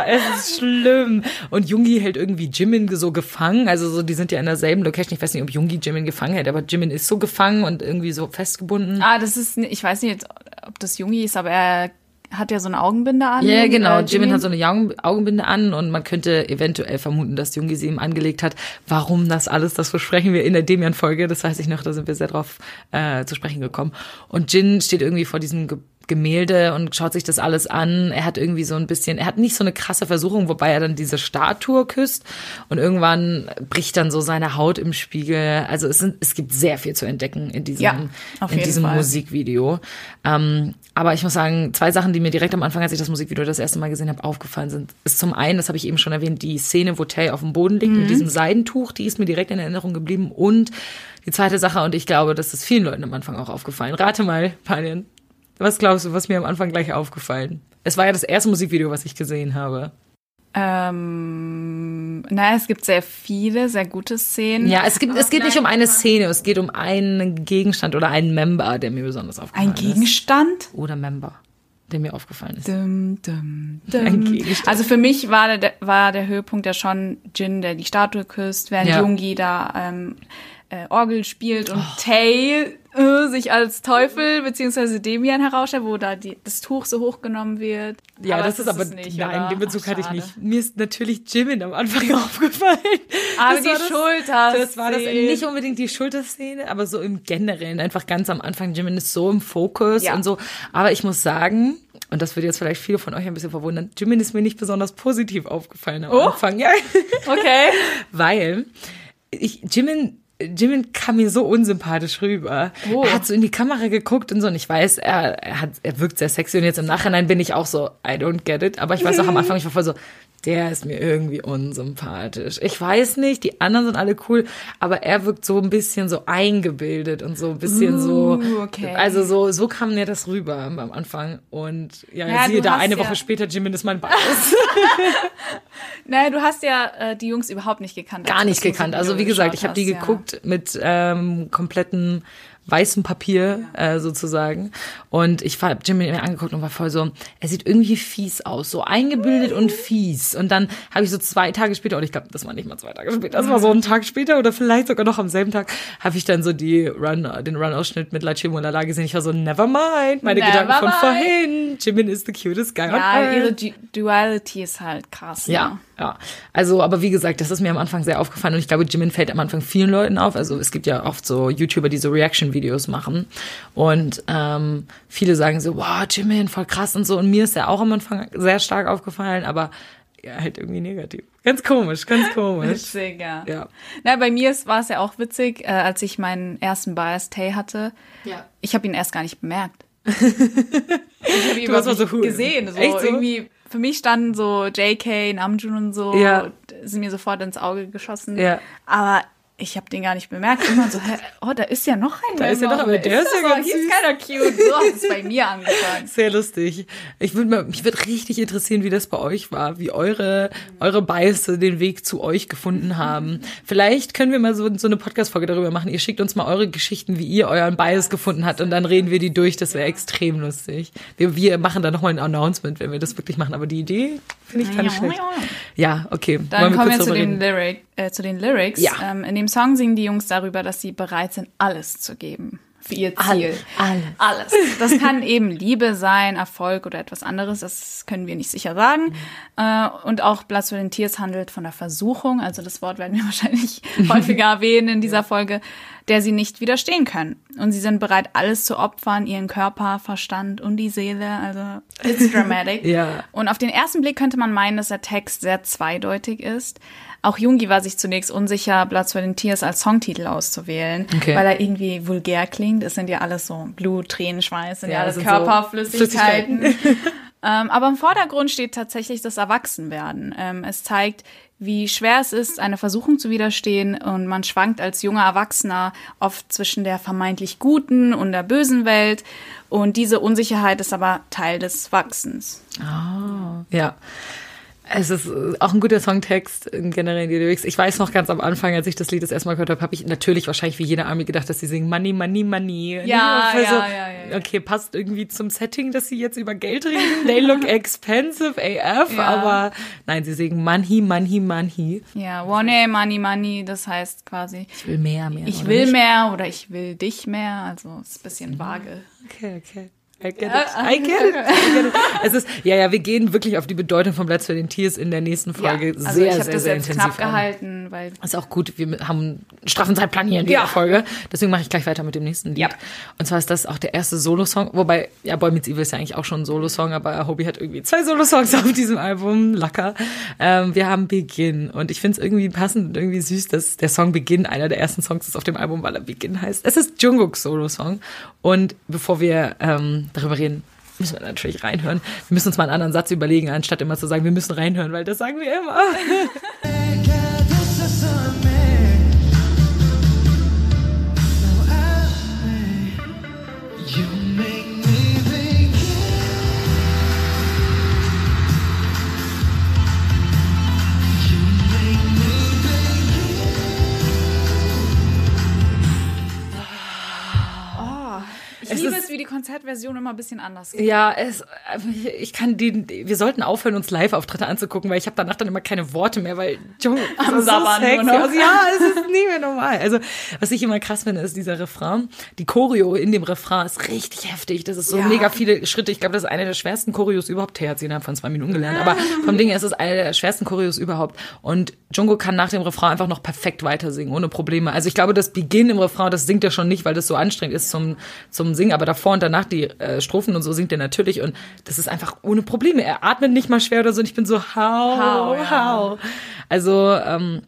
Es ist, es ist schlimm. Und Jungi hält irgendwie Jimin so gefangen. Also so, die sind ja in derselben Location. Ich weiß nicht, ob Jungi Jimin gefangen hält, aber Jimin ist so gefangen und irgendwie so festgebunden. Ah, das ist, ich weiß nicht, ob das Jungi ist, aber er hat ja so eine Augenbinde an. Ja, genau. Äh, Jimin hat so eine Augen- Augenbinde an und man könnte eventuell vermuten, dass Jungi sie ihm angelegt hat. Warum das alles, das besprechen wir in der Demian-Folge. Das weiß ich noch, da sind wir sehr drauf äh, zu sprechen gekommen. Und Jin steht irgendwie vor diesem Ge Gemälde und schaut sich das alles an. Er hat irgendwie so ein bisschen, er hat nicht so eine krasse Versuchung, wobei er dann diese Statue küsst und irgendwann bricht dann so seine Haut im Spiegel. Also es sind, es gibt sehr viel zu entdecken in diesem, Ja, in diesem Fall. Musikvideo. Ähm, aber ich muss sagen, zwei Sachen, die mir direkt am Anfang, als ich das Musikvideo das erste Mal gesehen habe, aufgefallen sind, ist zum einen, das habe ich eben schon erwähnt, die Szene, wo Tay auf dem Boden liegt Mhm. mit diesem Seidentuch, die ist mir direkt in Erinnerung geblieben. Und die zweite Sache, und ich glaube, das ist vielen Leuten am Anfang auch aufgefallen. Rate mal, Panien, was glaubst du, was mir am Anfang gleich aufgefallen? Es war ja das erste Musikvideo, was ich gesehen habe. Ähm, naja, es gibt sehr viele, sehr gute Szenen. Ja, es gibt, es geht nicht um eine Szene, es geht um einen Gegenstand oder einen Member, der mir besonders aufgefallen Ein Gegenstand? ist. Oder Member, der mir aufgefallen ist. Dum, dum, Ein dum. Gegenstand. Also für mich war der, war der Höhepunkt ja schon Jin, der die Statue küsst, während Ja. Jungi da ähm, äh, Orgel spielt Oh. und Tay äh, sich als Teufel beziehungsweise Demian herausstellt, wo da die, das Tuch so hochgenommen wird. Ja, Aber das ist aber, nicht, nein, oder? den Bezug Ach, hatte ich nicht. Mir ist natürlich Jimin am Anfang aufgefallen. Aber Das die das- Schulter. Das war das nicht unbedingt die Schulterszene, aber so im Generellen. Einfach ganz am Anfang, Jimin ist so im Fokus Ja. und so. Aber ich muss sagen, und das wird jetzt vielleicht viele von euch ein bisschen verwundern, Jimin ist mir nicht besonders positiv aufgefallen am Oh. Anfang. Ja. Okay. Weil ich, Jimin, Jimin kam mir so unsympathisch rüber. Oh. Er hat so in die Kamera geguckt und so, und ich weiß, er, er hat, er wirkt sehr sexy und jetzt im Nachhinein bin ich auch so, I don't get it. Aber ich weiß auch am Anfang, ich war voll so, der ist mir irgendwie unsympathisch. Ich weiß nicht, die anderen sind alle cool, aber er wirkt so ein bisschen so eingebildet und so ein bisschen so, Uh, okay. also so, so kam mir das rüber am Anfang und ja, Ja, siehe da, eine ja- Woche später, Jimin ist mein Bias. Naja, du hast ja äh, die Jungs überhaupt nicht gekannt. gar nicht gekannt. Also wie gesagt, ich habe die hast, ja. geguckt mit ähm, kompletten weißem Papier äh, sozusagen. Und ich habe Jimin mir angeguckt und war voll so, er sieht irgendwie fies aus, so eingebildet und fies. Und dann habe ich so zwei Tage später, und ich glaube, das war nicht mal zwei Tage später, das war so ein Tag später oder vielleicht sogar noch am selben Tag, habe ich dann so die Run, den Run-Ausschnitt mit La Chimolala gesehen. Ich war so, never mind, meine Never Gedanken von mind. vorhin. Jimin is the cutest guy on Ja, earth. ihre Du- Duality ist halt krass. Ja, Ne? Ja. Also, aber wie gesagt, das ist mir am Anfang sehr aufgefallen und ich glaube, Jimin fällt am Anfang vielen Leuten auf. Also es gibt ja oft so YouTuber, die so Reaction-Videos machen und ähm, viele sagen so, wow, Jimin, voll krass und so. Und mir ist er auch am Anfang sehr stark aufgefallen, aber ja, halt irgendwie negativ. Ganz komisch, ganz komisch. Witzig, ja. Ja. Na, bei mir war es ja auch witzig, äh, als ich meinen ersten Bias Tay hatte. Ja. Ich habe ihn erst gar nicht bemerkt. ich habe ihn Du hast überhaupt so nicht cool. gesehen. So, Echt so? irgendwie für mich standen so JK, Namjoon und so, Ja. sind mir sofort ins Auge geschossen. Ja. Aber ich habe den gar nicht bemerkt. Immer so, oh, da ist ja noch ein Da ist ja noch, Wer der ist das ja ganz Hier ist keiner cute. So hat es bei mir angefangen. Sehr lustig. Ich würde mal, mich würde richtig interessieren, wie das bei euch war, wie eure, eure Biasse den Weg zu euch gefunden haben. Vielleicht können wir mal so, so eine Podcast-Folge darüber machen. Ihr schickt uns mal eure Geschichten, wie ihr euren Bias gefunden habt und dann reden wir die durch. Das wäre extrem lustig. Wir, wir machen da nochmal ein Announcement, wenn wir das wirklich machen. Aber die Idee finde ich gar nicht schlecht. Ja, okay. Dann kommen wir kurz zu den? Lyric, äh, zu den Lyrics. Ja. Ähm, in dem Song singen die Jungs darüber, dass sie bereit sind, alles zu geben für ihr Ziel. Alles. Alles. Das kann eben Liebe sein, Erfolg oder etwas anderes. Das können wir nicht sicher sagen. Äh, und auch Blood, Sweat and Tears handelt von der Versuchung. Also das Wort werden wir wahrscheinlich häufiger erwähnen in dieser Folge, der sie nicht widerstehen können. Und sie sind bereit, alles zu opfern, ihren Körper, Verstand und die Seele. Also it's dramatic. Ja. Und auf den ersten Blick könnte man meinen, dass der Text sehr zweideutig ist. Auch Jungi war sich zunächst unsicher, Blood, Sweat and Tears als Songtitel auszuwählen, Okay. weil er irgendwie vulgär klingt. Es sind ja alles so Blut, Tränen, Schweiß, sind ja, Ja, alles sind so Körperflüssigkeiten. ähm, aber im Vordergrund steht tatsächlich das Erwachsenwerden. Ähm, es zeigt, wie schwer es ist, eine Versuchung zu widerstehen und man schwankt als junger Erwachsener oft zwischen der vermeintlich guten und der bösen Welt und diese Unsicherheit ist aber Teil des Wachsens. Ja. Es ist äh, auch ein guter Songtext, äh, generell die Lyrics. Ich weiß noch ganz am Anfang, als ich das Lied das erstmal gehört habe, habe ich natürlich wahrscheinlich wie jeder Army gedacht, dass sie singen Money, Money, Money. Ja, Voll ja, ja, ja. Okay, passt irgendwie zum Setting, dass sie jetzt über Geld reden. They look expensive AF, Ja. aber nein, sie singen Money, Money, Money. Ja, One Money Money, das heißt quasi, Ich will mehr, mehr. ich will nicht? mehr oder ich will dich mehr. Also ist ein bisschen vage. Okay, okay. I get it. I get it. I get it. Es ist, ja, ja, wir gehen wirklich auf die Bedeutung von Platz für den Tiers in der nächsten Folge ja, also sehr, ich sehr, das sehr jetzt intensiv knapp an. gehalten, weil Ist auch gut, wir haben einen straffen Zeitplan hier in dieser Ja. Folge. Deswegen mache ich gleich weiter mit dem nächsten Lied. Ja. Und zwar ist das auch der erste Solo-Song. Wobei, ja, Boy Meets Evil ist ja eigentlich auch schon ein Solo-Song, aber Hobie hat irgendwie zwei Solo-Songs auf diesem Album. Lacker. Ähm, wir haben Begin. Und ich finde es irgendwie passend und irgendwie süß, dass der Song Begin einer der ersten Songs ist auf dem Album, weil er Begin heißt. Es ist Jungkooks Solo-Song. Und bevor wir ähm, darüber reden, müssen wir natürlich reinhören. Wir müssen uns mal einen anderen Satz überlegen, anstatt immer zu sagen, wir müssen reinhören, weil das sagen wir immer. wie die Konzertversion immer ein bisschen anders. Ja, es, ich kann die, wir sollten aufhören, uns Live-Auftritte anzugucken, weil ich habe danach dann immer keine Worte mehr, weil das ist Sabbern nur noch. Also, ja, es ist nie mehr normal. Also, was ich immer krass finde, ist dieser Refrain. Die Choreo in dem Refrain ist richtig heftig. Das ist so Ja. mega viele Schritte. Ich glaube, das ist eine der schwersten Choreos überhaupt. Tay hat sie innerhalb von zwei Minuten gelernt. Aber vom Ding her ist es eine der schwersten Choreos überhaupt. Und Jungo kann nach dem Refrain einfach noch perfekt weiter singen, ohne Probleme. Also ich glaube, das Beginn im Refrain, das singt er schon nicht, weil das so anstrengend ist zum, zum Singen. Aber davor und danach die äh, Strophen und so singt er natürlich. Und das ist einfach ohne Probleme. Er atmet nicht mal schwer oder so. Und ich bin so, how, How, ja. how. Also, ähm,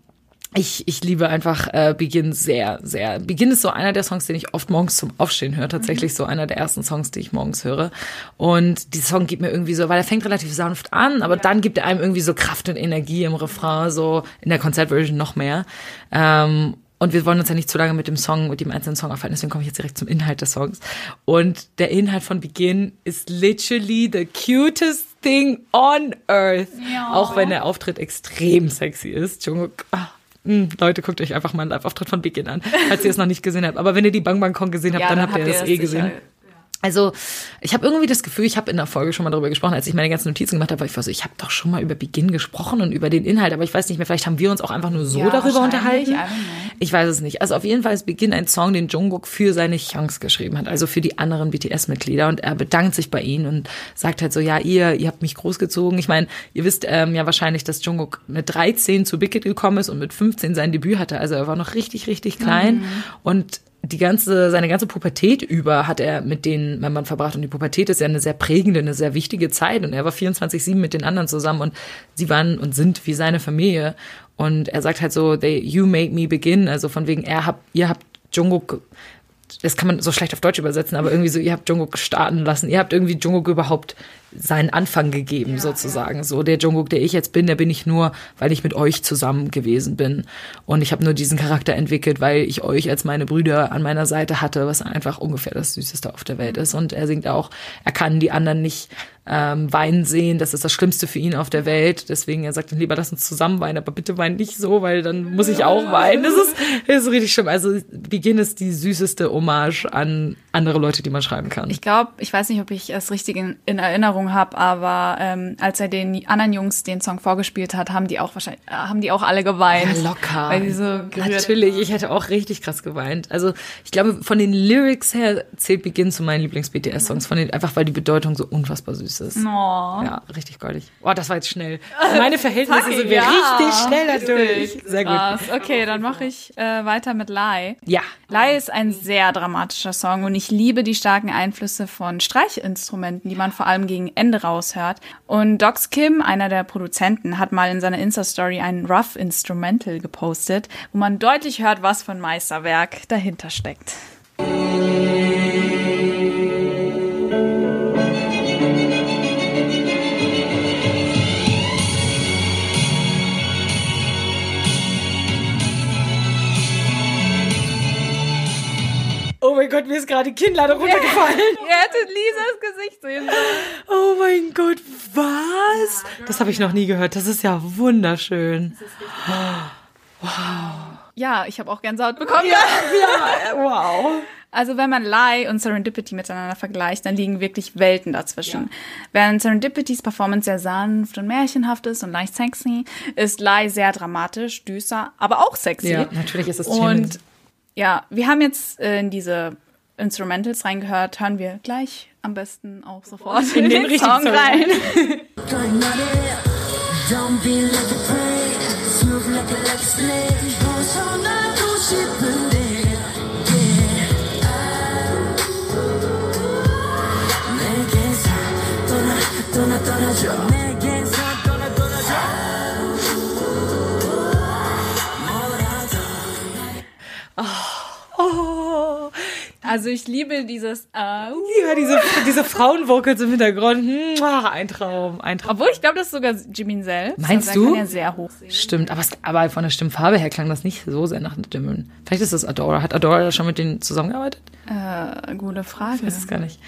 ich, ich liebe einfach äh, Begin sehr, sehr. Begin ist so einer der Songs, den ich oft morgens zum Aufstehen höre. Tatsächlich so einer der ersten Songs, die ich morgens höre. Und dieser Song gibt mir irgendwie so, weil er fängt relativ sanft an, aber dann gibt er einem irgendwie so Kraft und Energie im Refrain, so in der Konzertversion noch mehr. Ähm, und wir wollen uns ja nicht zu lange mit dem Song, mit dem einzelnen Song aufhalten, deswegen komme ich jetzt direkt zum Inhalt des Songs. Und der Inhalt von Begin ist literally the cutest thing on earth. Ja. Auch wenn der Auftritt extrem sexy ist. Jungkook, ah, Hm, Leute, guckt euch einfach mal einen Live-Auftritt von Begin an, falls ihr es noch nicht gesehen habt. Aber wenn ihr die Bang Bang Kong gesehen habt, Ja, dann, dann habt ihr habt ihr das eh gesehen. Also, ich habe irgendwie das Gefühl, ich habe in der Folge schon mal darüber gesprochen, als ich meine ganzen Notizen gemacht habe, weil ich war so, ich habe doch schon mal über Beginn gesprochen und über den Inhalt, aber ich weiß nicht mehr, vielleicht haben wir uns auch einfach nur so Ja, darüber unterhalten. Ich weiß es nicht. Also auf jeden Fall ist Beginn ein Song, den Jungkook für seine Chance geschrieben hat, also für die anderen BTS-Mitglieder und er bedankt sich bei ihnen und sagt halt so, ja, ihr, ihr habt mich großgezogen. Ich meine, ihr wisst ähm, ja wahrscheinlich, dass Jungkook mit 13 zu Big Hit gekommen ist und mit 15 sein Debüt hatte, also er war noch richtig, richtig klein Mhm. und die ganze, seine ganze Pubertät über hat er mit den Männern verbracht. Und die Pubertät ist ja eine sehr prägende, eine sehr wichtige Zeit. Und er war 24-7 mit den anderen zusammen und sie waren und sind wie seine Familie. Und er sagt halt so, they, you made me begin. Also von wegen, er habt, ihr habt Jungkook, das kann man so schlecht auf Deutsch übersetzen, aber irgendwie so, ihr habt Jungkook starten lassen. Ihr habt irgendwie Jungkook überhaupt seinen Anfang gegeben, sozusagen. So, der Jungkook, der ich jetzt bin, der bin ich nur, weil ich mit euch zusammen gewesen bin. Und ich habe nur diesen Charakter entwickelt, weil ich euch als meine Brüder an meiner Seite hatte, was einfach ungefähr das Süßeste auf der Welt ist. Und er singt auch, er kann die anderen nicht ähm, weinen sehen, das ist das Schlimmste für ihn auf der Welt. Deswegen, er sagt dann lieber, lass uns zusammen weinen, aber bitte wein nicht so, weil dann muss ich auch weinen. Das ist, das ist richtig schlimm. Also Beginn ist die süßeste Hommage an andere Leute, die man schreiben kann. Ich glaube, ich weiß nicht, ob ich es richtig in, in Erinnerung habe, aber ähm, als er den anderen Jungs den Song vorgespielt hat, haben die auch wahrscheinlich, haben die auch alle geweint. Ja, locker. Weil die so Natürlich, ich hätte auch richtig krass geweint. Also ich glaube, von den Lyrics her zählt Beginn zu meinen Lieblings-BTS-Songs, von den, einfach weil die Bedeutung so unfassbar süß ist. Oh. Ja, richtig goldig. Oh, das war jetzt schnell. Meine Verhältnisse Fucking, sind wir ja. richtig schnell dadurch. Sehr gut. Krass. Okay, dann mache ich äh, weiter mit Lie. Ja. Lie ist ein sehr dramatischer Song und ich liebe die starken Einflüsse von Streichinstrumenten, die man vor allem gegen Ende raushört. Und Docs Kim, einer der Produzenten, hat mal in seiner Insta-Story ein Rough Instrumental gepostet, wo man deutlich hört, was für ein Meisterwerk dahinter steckt. Oh mein Gott, mir ist gerade die Kinnlade runtergefallen. Ihr hättet Lisas Gesicht sehen sollen. Was? Das habe ich noch nie gehört. Das ist ja wunderschön. Ja, ich habe auch Gänsehaut bekommen. Ja, wow. Also wenn man Lie und Serendipity miteinander vergleicht, dann liegen wirklich Welten dazwischen. Während Serendipitys Performance sehr sanft und märchenhaft ist und leicht sexy, ist Lie sehr dramatisch, düster, aber auch sexy. Ja, natürlich ist es Und ja, wir haben jetzt äh, in diese Instrumentals reingehört, hören wir gleich am besten auch sofort. in, den den, Song. rein. Also ich liebe dieses äh, Ja, diese, diese Frauenvocals im Hintergrund. Ein Traum, ein Traum. Obwohl ich glaube, das ist sogar Jimin selbst. Meinst also du? Kann ja sehr hoch singen. Stimmt, aber, aber von der Stimmfarbe her klang das nicht so sehr nach Stimmen. Vielleicht ist das Adora. Hat Adora schon mit denen zusammengearbeitet? Äh, gute Frage. Ich weiß es gar nicht.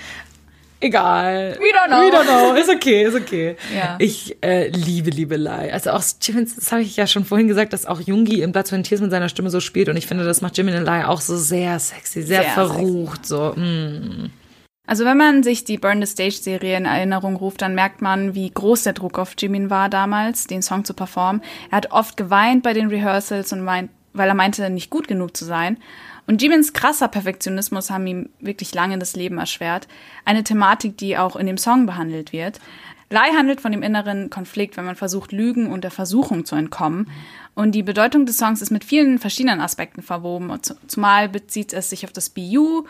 Egal. We don't know. We don't know. Ist okay, ist okay. Ja. Ich äh, liebe Liebelei. Also auch Jimin, das habe ich ja schon vorhin gesagt, dass auch Jungi im Sweat and Tears mit seiner Stimme so spielt und ich finde, das macht Jimin Lai auch so sehr sexy, sehr, Sehr verrucht. So. Mm. Also wenn man sich die Burn the Stage Serie in Erinnerung ruft, dann merkt man, wie groß der Druck auf Jimin war damals, den Song zu performen. Er hat oft geweint bei den Rehearsals und meint, weil er meinte, nicht gut genug zu sein. Und Jimins krasser Perfektionismus haben ihm wirklich lange das Leben erschwert. Eine Thematik, die auch in dem Song behandelt wird. Lai handelt von dem inneren Konflikt, wenn man versucht, Lügen und der Versuchung zu entkommen. Und die Bedeutung des Songs ist mit vielen verschiedenen Aspekten verwoben. Zumal bezieht es sich auf das BU,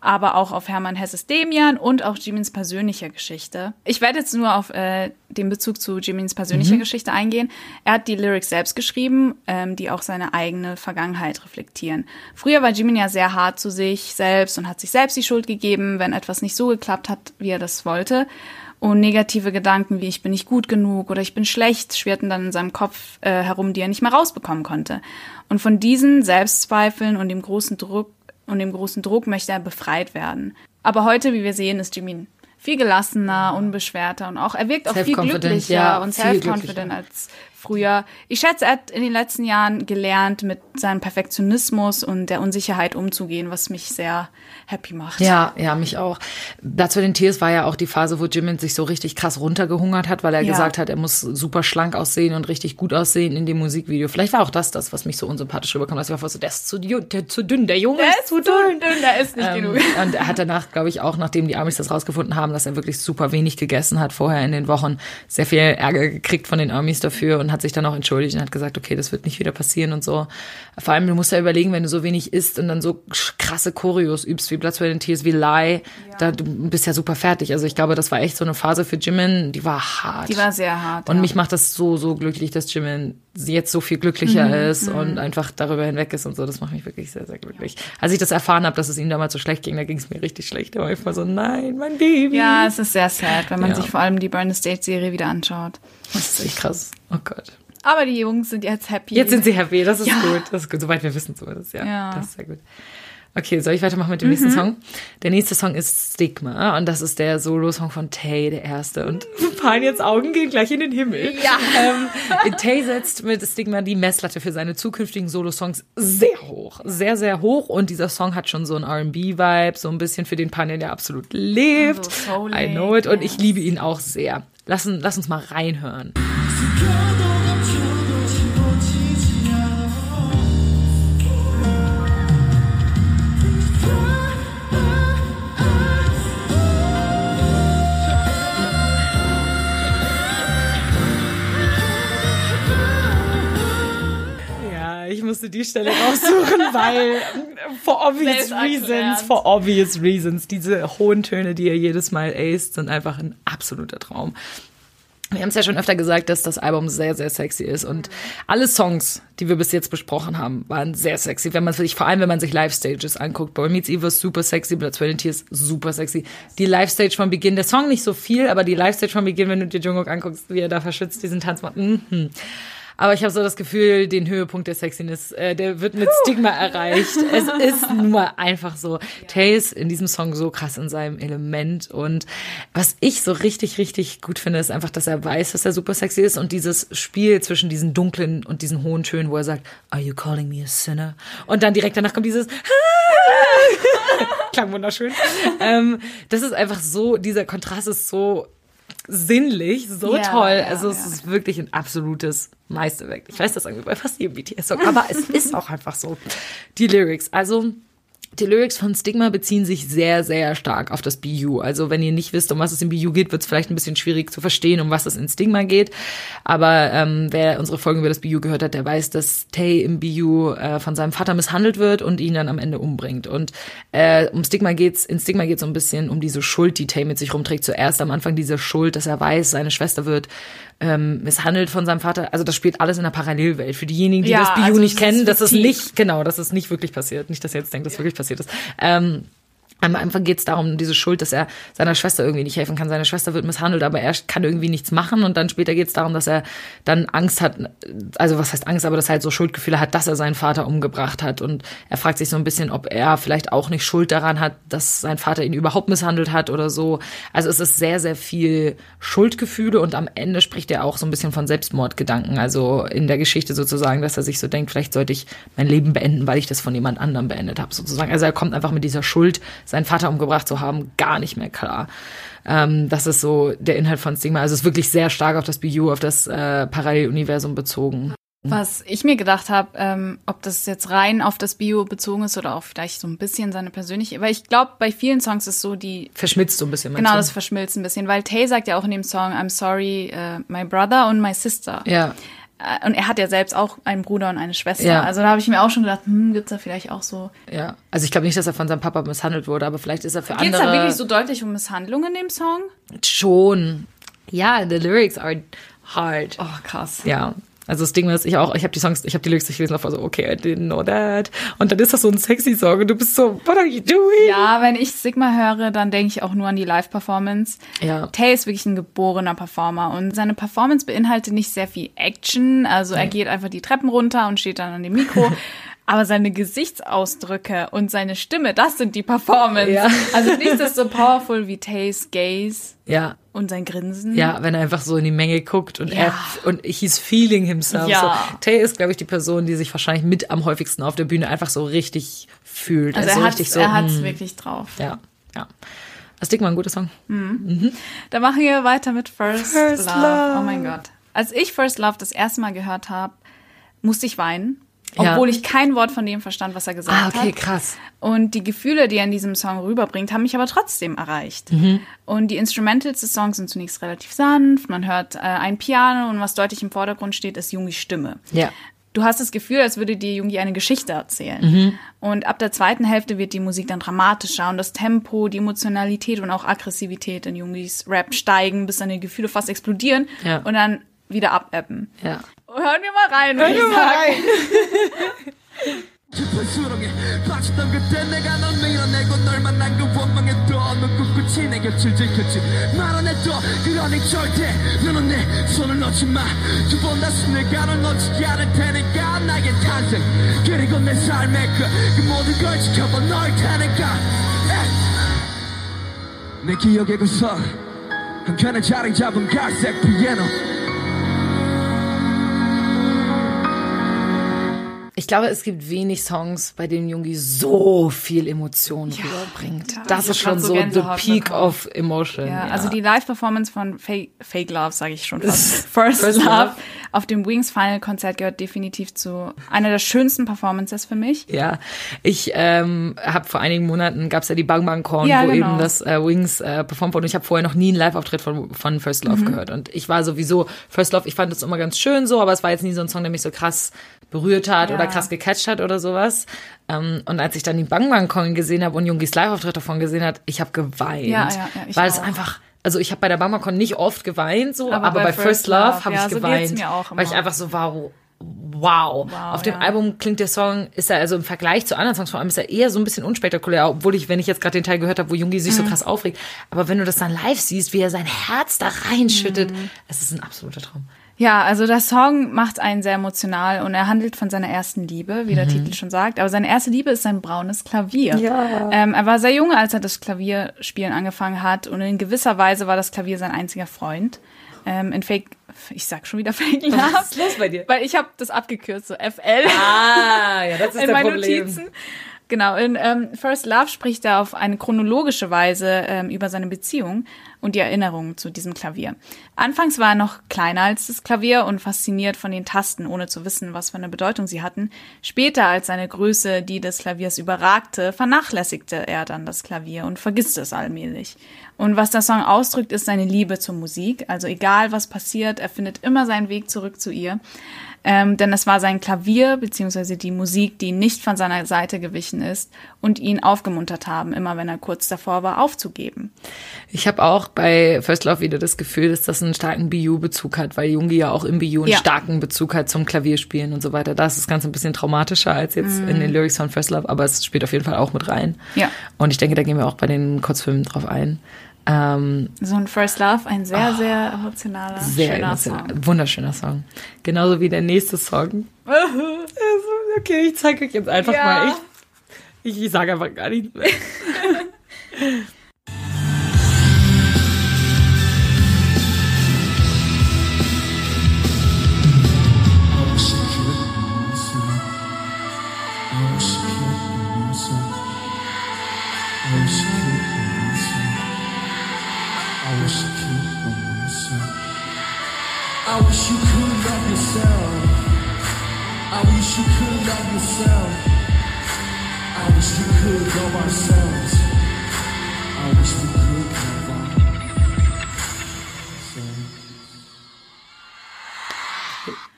aber auch auf Hermann Hesses Demian und auch Jimins persönliche Geschichte. Ich werde jetzt nur auf äh, den Bezug zu Jimins persönlicher Geschichte eingehen. Er hat die Lyrics selbst geschrieben, ähm, die auch seine eigene Vergangenheit reflektieren. Früher war Jimin ja sehr hart zu sich selbst und hat sich selbst die Schuld gegeben, wenn etwas nicht so geklappt hat, wie er das wollte. Und negative Gedanken wie ich bin nicht gut genug oder ich bin schlecht schwirrten dann in seinem Kopf äh, herum, die er nicht mehr rausbekommen konnte. Und von diesen Selbstzweifeln und dem großen Druck und dem großen Druck möchte er befreit werden. Aber heute, wie wir sehen, ist Jimin viel gelassener, unbeschwerter und auch er wirkt auch viel glücklicher ja, und self-confident als früher. Ich schätze, er hat in den letzten Jahren gelernt, mit seinem Perfektionismus und der Unsicherheit umzugehen, was mich sehr happy macht. Ja, ja, mich auch. Dazu den Tears war ja auch die Phase, wo Jimin sich so richtig krass runtergehungert hat, weil er Ja. gesagt hat, er muss super schlank aussehen und richtig gut aussehen in dem Musikvideo. Vielleicht war auch das das, was mich so unsympathisch rüberkam. Das war so, der ist zu, der, zu dünn, der Junge ist zu dünn. dünn, der ist nicht Ähm, genug. und er hat danach, glaube ich, auch, nachdem die Amis das rausgefunden haben, dass er wirklich super wenig gegessen hat vorher in den Wochen, sehr viel Ärger gekriegt von den Amis dafür und hat sich dann auch entschuldigt und hat gesagt, okay, das wird nicht wieder passieren und so. Vor allem, du musst ja überlegen, wenn du so wenig isst und dann so krasse Choreos übst, wie Blood, Sweat and Tears, wie Lie, da, du bist ja super fertig. Also ich glaube, das war echt so eine Phase für Jimin, die war hart. Die war sehr hart. Und ja. mich macht das so, so glücklich, dass Jimin jetzt so viel glücklicher Mhm, ist und einfach darüber hinweg ist und so. Das macht mich wirklich sehr, sehr glücklich. Als ich das erfahren habe, dass es ihm damals so schlecht ging, da ging es mir richtig schlecht. Da war ich mal so, nein, mein Baby. ja, es ist sehr sad, wenn man Ja. sich vor allem die Burn State Serie wieder anschaut. Das ist echt krass. Oh Gott. Aber die Jungs sind jetzt happy. Jetzt sind sie happy. Das ist Ja. gut. Das ist gut. Soweit wir wissen zumindest. Ja, Ja. das ist sehr gut. Okay, soll ich weitermachen mit dem nächsten Song? Der nächste Song ist Stigma und das ist der Solo-Song von Tay, der erste. Und Paniens Augen gehen gleich in den Himmel. Ja. Ähm, Tay setzt mit Stigma die Messlatte für seine zukünftigen Solo-Songs sehr hoch. Sehr, sehr hoch. Und dieser Song hat schon so einen R&B-Vibe, so ein bisschen für den Panien, der absolut lebt. So soulig, I know it. Und ich liebe ihn auch sehr. Lass, uns- lass uns mal reinhören. Musste die Stelle raussuchen, weil äh, for obvious reasons, for obvious reasons, diese hohen Töne, die er jedes Mal aced, sind einfach ein absoluter Traum. Wir haben es ja schon öfter gesagt, dass das Album sehr, sehr sexy ist. Und alle Songs, die wir bis jetzt besprochen haben, waren sehr sexy. Wenn man sich, vor allem wenn man sich Live-Stages anguckt. Boy Meets Eve ist super sexy, Blood, Sweat and Tears super sexy. Die Live-Stage von Beginn, der Song nicht so viel, aber die Live-Stage von Beginn, wenn du dir Jungkook anguckst, wie er da verschützt diesen Tanz macht. Mhm. Aber ich habe so das Gefühl, den Höhepunkt der Sexiness, äh, der wird mit Stigma erreicht. Es ist nun mal einfach so. Tay ist in diesem Song so krass in seinem Element. Und was ich so richtig, richtig gut finde, ist einfach, dass er weiß, dass er super sexy ist. Und dieses Spiel zwischen diesen dunklen und diesen hohen Tönen, wo er sagt, Are you calling me a sinner? Und dann direkt danach kommt dieses Klang wunderschön. ähm, das ist einfach so, dieser Kontrast ist so sinnlich, so Ja, toll. ja, also es ist wirklich ein absolutes Meisterwerk. Ich weiß das irgendwie bei fast jedem BTS-Song, aber es ist auch einfach so. Die Lyrics, also die Lyrics von Stigma beziehen sich sehr, sehr stark auf das BU. Also wenn ihr nicht wisst, um was es im BU geht, wird es vielleicht ein bisschen schwierig zu verstehen, um was es in Stigma geht. Aber ähm, wer unsere Folgen über das BU gehört hat, der weiß, dass Tay im BU äh, von seinem Vater misshandelt wird und ihn dann am Ende umbringt. Und äh, um Stigma geht's, in Stigma geht's so ein bisschen um diese Schuld, die Tay mit sich rumträgt. Zuerst am Anfang diese Schuld, dass er weiß, seine Schwester wird ähm, misshandelt von seinem Vater. Also das spielt alles in der Parallelwelt. Für diejenigen, die Ja, das BU also nicht kennen, das ist nicht, genau, das ist nicht wirklich passiert. Nicht, dass ihr jetzt denkt, dass wirklich passiert ist. Ähm, am Anfang geht es darum, diese Schuld, dass er seiner Schwester irgendwie nicht helfen kann. Seine Schwester wird misshandelt, aber er kann irgendwie nichts machen. Und dann später geht es darum, dass er dann Angst hat, also was heißt Angst, aber dass er halt so Schuldgefühle hat, dass er seinen Vater umgebracht hat. Und er fragt sich so ein bisschen, ob er vielleicht auch nicht Schuld daran hat, dass sein Vater ihn überhaupt misshandelt hat oder so. Also es ist sehr, sehr viel Schuldgefühle und am Ende spricht er auch so ein bisschen von Selbstmordgedanken. Also in der Geschichte sozusagen, dass er sich so denkt, vielleicht sollte ich mein Leben beenden, weil ich das von jemand anderem beendet habe, sozusagen. Also er kommt einfach mit dieser Schuld, seinen Vater umgebracht zu haben, gar nicht mehr klar. Ähm, das ist so der Inhalt von Stigma. Also es ist wirklich sehr stark auf das BU, auf das äh, Paralleluniversum bezogen. Was ich mir gedacht habe, ähm, ob das jetzt rein auf das Bio bezogen ist oder auch vielleicht so ein bisschen seine persönliche, weil ich glaube, bei vielen Songs ist so die, Verschmitzt so ein bisschen. genau, das verschmilzt ein bisschen, weil Tay sagt ja auch in dem Song, I'm sorry, uh, my brother und my sister. Ja, Und er hat ja selbst auch einen Bruder und eine Schwester. Ja. Also da habe ich mir auch schon gedacht, hm, gibt's da vielleicht auch so. ja. Also ich glaube nicht, dass er von seinem Papa misshandelt wurde, aber vielleicht ist er für Geht's andere da wirklich so deutlich um Misshandlung in dem Song? schon. Ja, the lyrics are hard. Oh, krass. Ja. Also das Ding ist, ich auch, ich habe die Songs, ich habe die Lyrics durchgelesen und war so, okay, I didn't know that. Und dann ist das so ein sexy Song und du bist so, what are you doing? Ja, wenn ich Sigma höre, dann denke ich auch nur an die Live-Performance. Ja. Tay ist wirklich ein geborener Performer und seine Performance beinhaltet nicht sehr viel Action. Also er geht einfach die Treppen runter und steht dann an dem Mikro. Aber seine Gesichtsausdrücke und seine Stimme, das sind die Performance. Ja. Also nichts ist so powerful wie Tays Gaze Ja. und sein Grinsen. Ja, wenn er einfach so in die Menge guckt und Ja. er und he's feeling himself. Ja. So, Tay ist, glaube ich, die Person, die sich wahrscheinlich mit am häufigsten auf der Bühne einfach so richtig fühlt. Also ist so er richtig hat's, so. er hat's mm, wirklich drauf. ja, ja. Stigma, ein guter Song. Da machen wir weiter mit First, First Love. Love. Oh mein Gott. Als ich First Love das erste Mal gehört habe, musste ich weinen. Ja. Obwohl ich kein Wort von dem verstand, was er gesagt Ah, okay, hat. krass. Und die Gefühle, die er in diesem Song rüberbringt, haben mich aber trotzdem erreicht. Mhm. Und die Instrumentals des Songs sind zunächst relativ sanft. Man hört äh, ein Piano und was deutlich im Vordergrund steht, ist Jungis Stimme. Ja. Du hast das Gefühl, als würde dir Jungi eine Geschichte erzählen. Mhm. Und ab der zweiten Hälfte wird die Musik dann dramatischer und das Tempo, die Emotionalität und auch Aggressivität in Jungis Rap steigen, bis seine Gefühle fast explodieren Ja. und dann wieder abebben. Ja. Hören wir mal rein, würde ich sagen. 깊은 수렁에 빠졌던 그때 내가 널 밀어내고 널 만난 그 원망에 또너 꿋꿋이 내 곁을 지켰지. 말안 해도 그러니 절대 너는 내 손을 놓지 마두 번 다시 내가 널 놓치지 않을 테니까 나의 탄생. 그리고 내 삶의 끝 그 모든 걸 지켜봐 널 테니까. 내 기억의 구석 한켠에 자리 잡은 갈색 피아노 Ich glaube, es gibt wenig Songs, bei denen Jungi so viel Emotion rüberbringt. das ich ist schon so so the peak bekommen. of emotion. Ja, Ja, also die Live-Performance von Fake, Fake Love, sage ich schon fast. First, First Love, Love. auf dem Wings Final Konzert gehört definitiv zu einer der schönsten Performances für mich. Ja, ich ähm, habe vor einigen Monaten gab's ja die Bang Bang Con, Ja, wo genau. eben das äh, Wings äh, performt wurde. Und ich habe vorher noch nie einen Live-Auftritt von, von First Mhm. Love gehört. Und ich war sowieso First Love. Ich fand das immer ganz schön so, aber es war jetzt nie so ein Song, der mich so krass berührt hat Ja. oder krass gecatcht hat oder sowas. Ähm, und als ich dann die Bang Bang Con gesehen habe und Jungis Live-Auftritt davon gesehen hat, ich habe geweint, Ja, ja, ja, weil es einfach also ich habe bei der Bang Bang Con nicht oft geweint so, Aber aber, bei bei, First First Love, habe ja, ich so geweint, mir auch weil ich einfach so war, wow. Auf dem ja. Album klingt der Song, ist er also im Vergleich zu anderen Songs vor allem, ist er eher so ein bisschen unspektakulär, obwohl ich, wenn ich jetzt gerade den Teil gehört habe, wo Jungi sich Mhm. so krass aufregt, aber wenn du das dann live siehst, wie er sein Herz da reinschüttet, Mhm. es ist ein absoluter Traum. Ja, also der Song macht einen sehr emotional und er handelt von seiner ersten Liebe, wie der Mhm. Titel schon sagt. Aber seine erste Liebe ist sein braunes Klavier. Ähm, er war sehr jung, als er das Klavierspielen angefangen hat und in gewisser Weise war das Klavier sein einziger Freund. Ähm, in Fake, ich sag schon wieder Fake Love. Was ist los bei dir? Weil ich habe das abgekürzt, so FL. Ah, ja, das ist in der meinen Problem. Notizen. Genau, in ähm, First Love spricht er auf eine chronologische Weise ähm, über seine Beziehung und die Erinnerungen zu diesem Klavier. Anfangs war er noch kleiner als das Klavier und fasziniert von den Tasten, ohne zu wissen, was für eine Bedeutung sie hatten. Später, als seine Größe die des Klaviers überragte, vernachlässigte er dann das Klavier und vergisst es allmählich. Und was der Song ausdrückt, ist seine Liebe zur Musik. Also egal was passiert, er findet immer seinen Weg zurück zu ihr. Ähm, denn es war sein Klavier beziehungsweise die Musik, die nicht von seiner Seite gewichen ist und ihn aufgemuntert haben, immer wenn er kurz davor war, aufzugeben. Ich habe auch bei First Love wieder das Gefühl, dass das einen starken BU-Bezug hat, weil Jungi ja auch im BU einen Ja. starken Bezug hat zum Klavierspielen und so weiter. Da ist das Ganze ein bisschen traumatischer als jetzt in den Lyrics von First Love, aber es spielt auf jeden Fall auch mit rein. Ja. Und ich denke, da gehen wir auch bei den Kurzfilmen drauf ein. Ähm, So ein First Love, ein sehr, sehr emotionaler, sehr schöner emotional. Song. Wunderschöner Song. Genauso wie der nächste Song. Also, okay, ich zeige euch jetzt einfach Ja. mal. Ich, ich, ich sage einfach gar nichts mehr.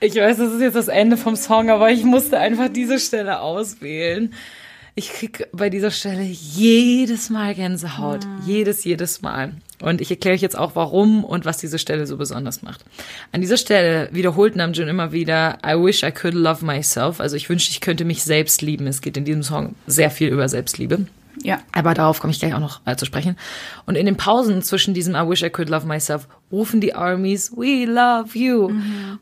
Ich weiß, das ist jetzt das Ende vom Song, aber ich musste einfach diese Stelle auswählen. Ich krieg bei dieser Stelle jedes Mal Gänsehaut. Jedes, jedes Mal. Und ich erkläre euch jetzt auch, warum und was diese Stelle so besonders macht. An dieser Stelle wiederholt Namjoon immer wieder, I wish I could love myself. Also ich wünschte, ich könnte mich selbst lieben. Es geht in diesem Song sehr viel über Selbstliebe. Ja. Aber darauf komme ich gleich auch noch äh, zu sprechen. Und in den Pausen zwischen diesem I wish I could love myself rufen die Armies We love you.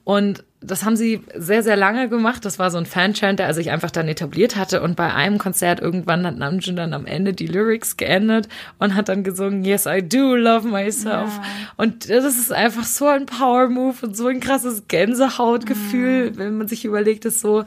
Und das haben sie sehr, sehr lange gemacht. Das war so ein Fanchant, der sich einfach dann etabliert hatte. Und bei einem Konzert irgendwann hat Namjoon dann am Ende die Lyrics geändert und hat dann gesungen, Yes, I do love myself. Und das ist einfach so ein Power-Move und so ein krasses Gänsehautgefühl, wenn man sich überlegt, dass so,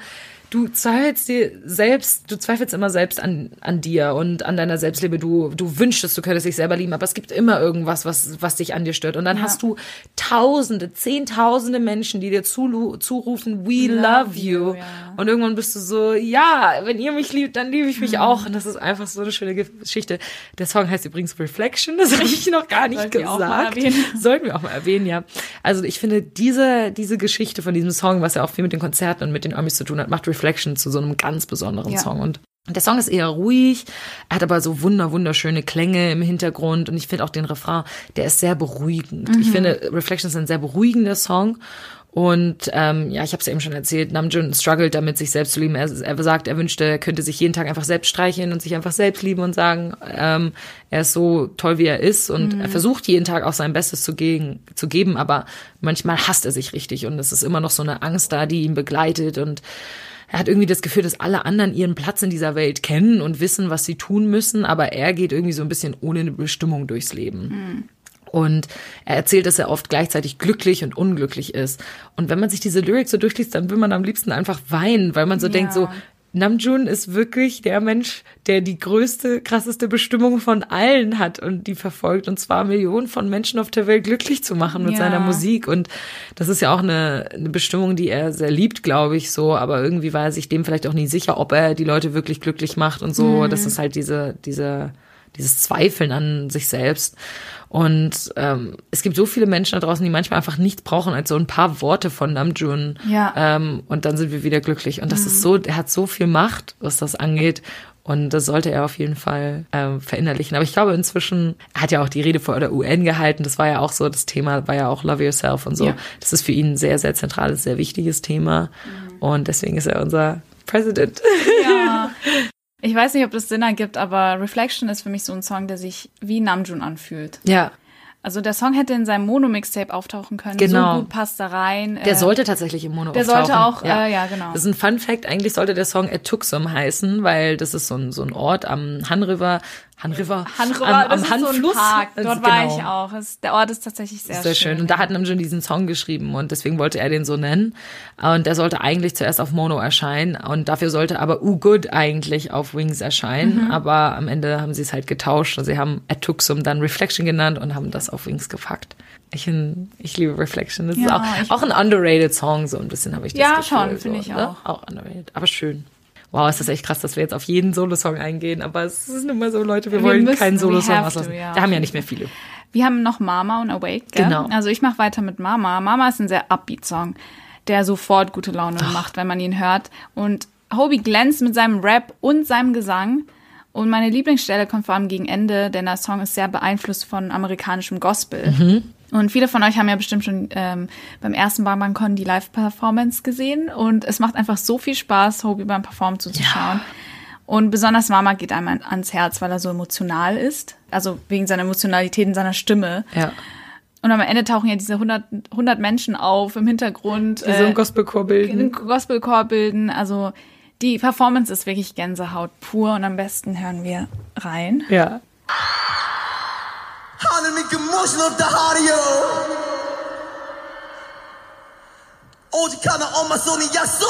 du zweifelst dir selbst, du zweifelst immer selbst an, an dir und an deiner Selbstliebe. Du, du wünschst, du könntest dich selber lieben, aber es gibt immer irgendwas, was, was dich an dir stört. Und dann hast du Tausende, Zehntausende Menschen, die dir zu, zurufen, we love, you. ja. Und irgendwann bist du so, ja, wenn ihr mich liebt, dann liebe ich mich auch. Und das ist einfach so eine schöne Geschichte. Der Song heißt übrigens Reflection, das habe ich noch gar nicht wir gesagt. erwähnen. Sollten wir auch mal erwähnen, ja. Also ich finde, diese, diese Geschichte von diesem Song, was ja auch viel mit den Konzerten und mit den Armys zu tun hat, macht Reflection zu so einem ganz besonderen Ja. Song. Und der Song ist eher ruhig, er hat aber so wunder, wunderschöne Klänge im Hintergrund und ich finde auch den Refrain, der ist sehr beruhigend. Ich finde, Reflection ist ein sehr beruhigender Song. Und ähm, ja, ich habe es ja eben schon erzählt, Namjoon struggelt damit, sich selbst zu lieben. Er, er sagt, er wünschte, er könnte sich jeden Tag einfach selbst streicheln und sich einfach selbst lieben und sagen, ähm, er ist so toll, wie er ist. Und er versucht jeden Tag auch sein Bestes zu, gegen, zu geben, aber manchmal hasst er sich richtig und es ist immer noch so eine Angst da, die ihn begleitet und er hat irgendwie das Gefühl, dass alle anderen ihren Platz in dieser Welt kennen und wissen, was sie tun müssen, aber er geht irgendwie so ein bisschen ohne eine Bestimmung durchs Leben. Und er erzählt, dass er oft gleichzeitig glücklich und unglücklich ist. Und wenn man sich diese Lyrics so durchliest, dann will man am liebsten einfach weinen, weil man so Ja. denkt, so, Namjoon ist wirklich der Mensch, der die größte, krasseste Bestimmung von allen hat und die verfolgt, und zwar Millionen von Menschen auf der Welt glücklich zu machen mit Ja. seiner Musik. Und das ist ja auch eine, eine Bestimmung, die er sehr liebt, glaube ich, so. Aber irgendwie war er sich dem vielleicht auch nie sicher, ob er die Leute wirklich glücklich macht und so. Das ist halt diese, diese, dieses Zweifeln an sich selbst. Und ähm, es gibt so viele Menschen da draußen, die manchmal einfach nichts brauchen als so ein paar Worte von Namjoon. Ja. Ähm, und dann sind wir wieder glücklich. Und das ist so, er hat so viel Macht, was das angeht. Und das sollte er auf jeden Fall ähm, verinnerlichen. Aber ich glaube inzwischen, er hat ja auch die Rede vor der UN gehalten. Das war ja auch so, das Thema war ja auch Love Yourself und so. Ja. Das ist für ihn ein sehr, sehr zentrales, sehr wichtiges Thema. Und deswegen ist er unser President. Ja. Ich weiß nicht, ob das Sinn ergibt, aber Reflection ist für mich so ein Song, der sich wie Namjoon anfühlt. Ja. Also der Song hätte in seinem Mono-Mixtape auftauchen können. Genau. So gut passt da rein. Der Äh, sollte tatsächlich im Mono der auftauchen. sollte auch, äh, ja, genau. Das ist ein Fun Fact. Eigentlich sollte der Song Etuxum heißen, weil das ist so ein, so ein Ort am Han River. Han River? Hanriver, am, das am ist Han-Fluss. so ein Park. Also Dort war genau. ich auch. Es, der Ort ist tatsächlich sehr, Sehr schön. Und da hat Namjoon diesen Song geschrieben und deswegen wollte er den so nennen. Und der sollte eigentlich zuerst auf Mono erscheinen und dafür sollte aber U Good eigentlich auf Wings erscheinen. Mhm. Aber am Ende haben sie es halt getauscht und sie haben Etuxum dann Reflection genannt und haben das auf Wings gepackt. Ich, ich liebe Reflection. Das Ja, ist auch, auch ein underrated Song, so ein bisschen habe ich das Ja, Gefühl. schon, so, finde ich ne? auch. Auch underrated, aber schön. Wow, ist das echt krass, dass wir jetzt auf jeden Solo-Song eingehen, aber es ist immer so, Leute, wir, Wir wollen müssen, keinen Solo-Song auslassen. to, ja. Wir haben ja nicht mehr viele. Wir haben noch Mama und Awake. Gell? Genau. Also ich mache weiter mit Mama. Mama ist ein sehr upbeat Song, der sofort gute Laune macht, wenn man ihn hört. Und Hobie glänzt mit seinem Rap und seinem Gesang. Und meine Lieblingsstelle kommt vor allem gegen Ende, denn der Song ist sehr beeinflusst von amerikanischem Gospel. Und viele von euch haben ja bestimmt schon ähm, beim ersten BarBancon die Live-Performance gesehen. Und es macht einfach so viel Spaß, Hobie beim Performen zuzuschauen. Und besonders Mama geht einem ans Herz, weil er so emotional ist. Also wegen seiner Emotionalität in seiner Stimme. Ja. Und am Ende tauchen ja diese 100, 100 Menschen auf im Hintergrund. Die so ein äh, Gospelchor bilden. einen Gospelchor bilden. Also die Performance ist wirklich Gänsehaut pur. Und am besten hören wir rein. Ja. 하느님께 모시는 다하리요? 오직 하나 엄마 손이 약속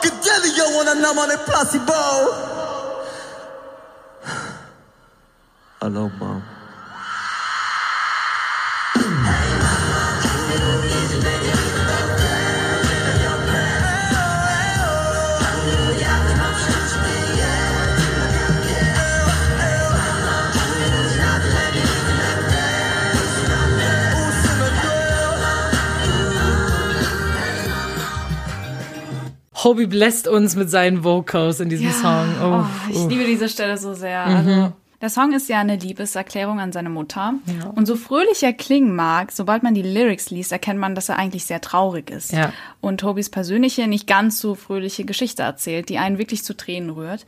그대로 영원한 나만의 플라시보 Hello mom Hobie bläst uns mit seinen Vocals in diesem Song. Oh, Oh, ich oh. liebe diese Stelle so sehr. Also, der Song ist ja eine Liebeserklärung an seine Mutter. Und so fröhlich er klingen mag, sobald man die Lyrics liest, erkennt man, dass er eigentlich sehr traurig ist. Ja. Und Tobis persönliche, nicht ganz so fröhliche Geschichte erzählt, die einen wirklich zu Tränen rührt.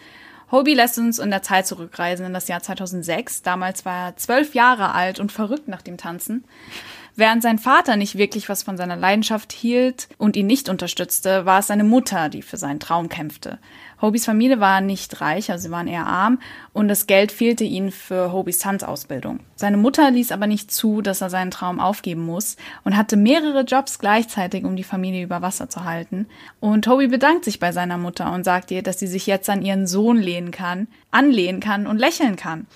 Hobie lässt uns in der Zeit zurückreisen in das Jahr 2006. Damals war er zwölf Jahre alt und verrückt nach dem Tanzen. Während sein Vater nicht wirklich was von seiner Leidenschaft hielt und ihn nicht unterstützte, war es seine Mutter, die für seinen Traum kämpfte. Hobies Familie war nicht reich, also sie waren eher arm und das Geld fehlte ihnen für Hobies Tanzausbildung. Seine Mutter ließ aber nicht zu, dass er seinen Traum aufgeben muss und hatte mehrere Jobs gleichzeitig, um die Familie über Wasser zu halten. Und Hobie bedankt sich bei seiner Mutter und sagt ihr, dass sie sich jetzt an ihren Sohn lehnen kann, anlehnen kann und lächeln kann.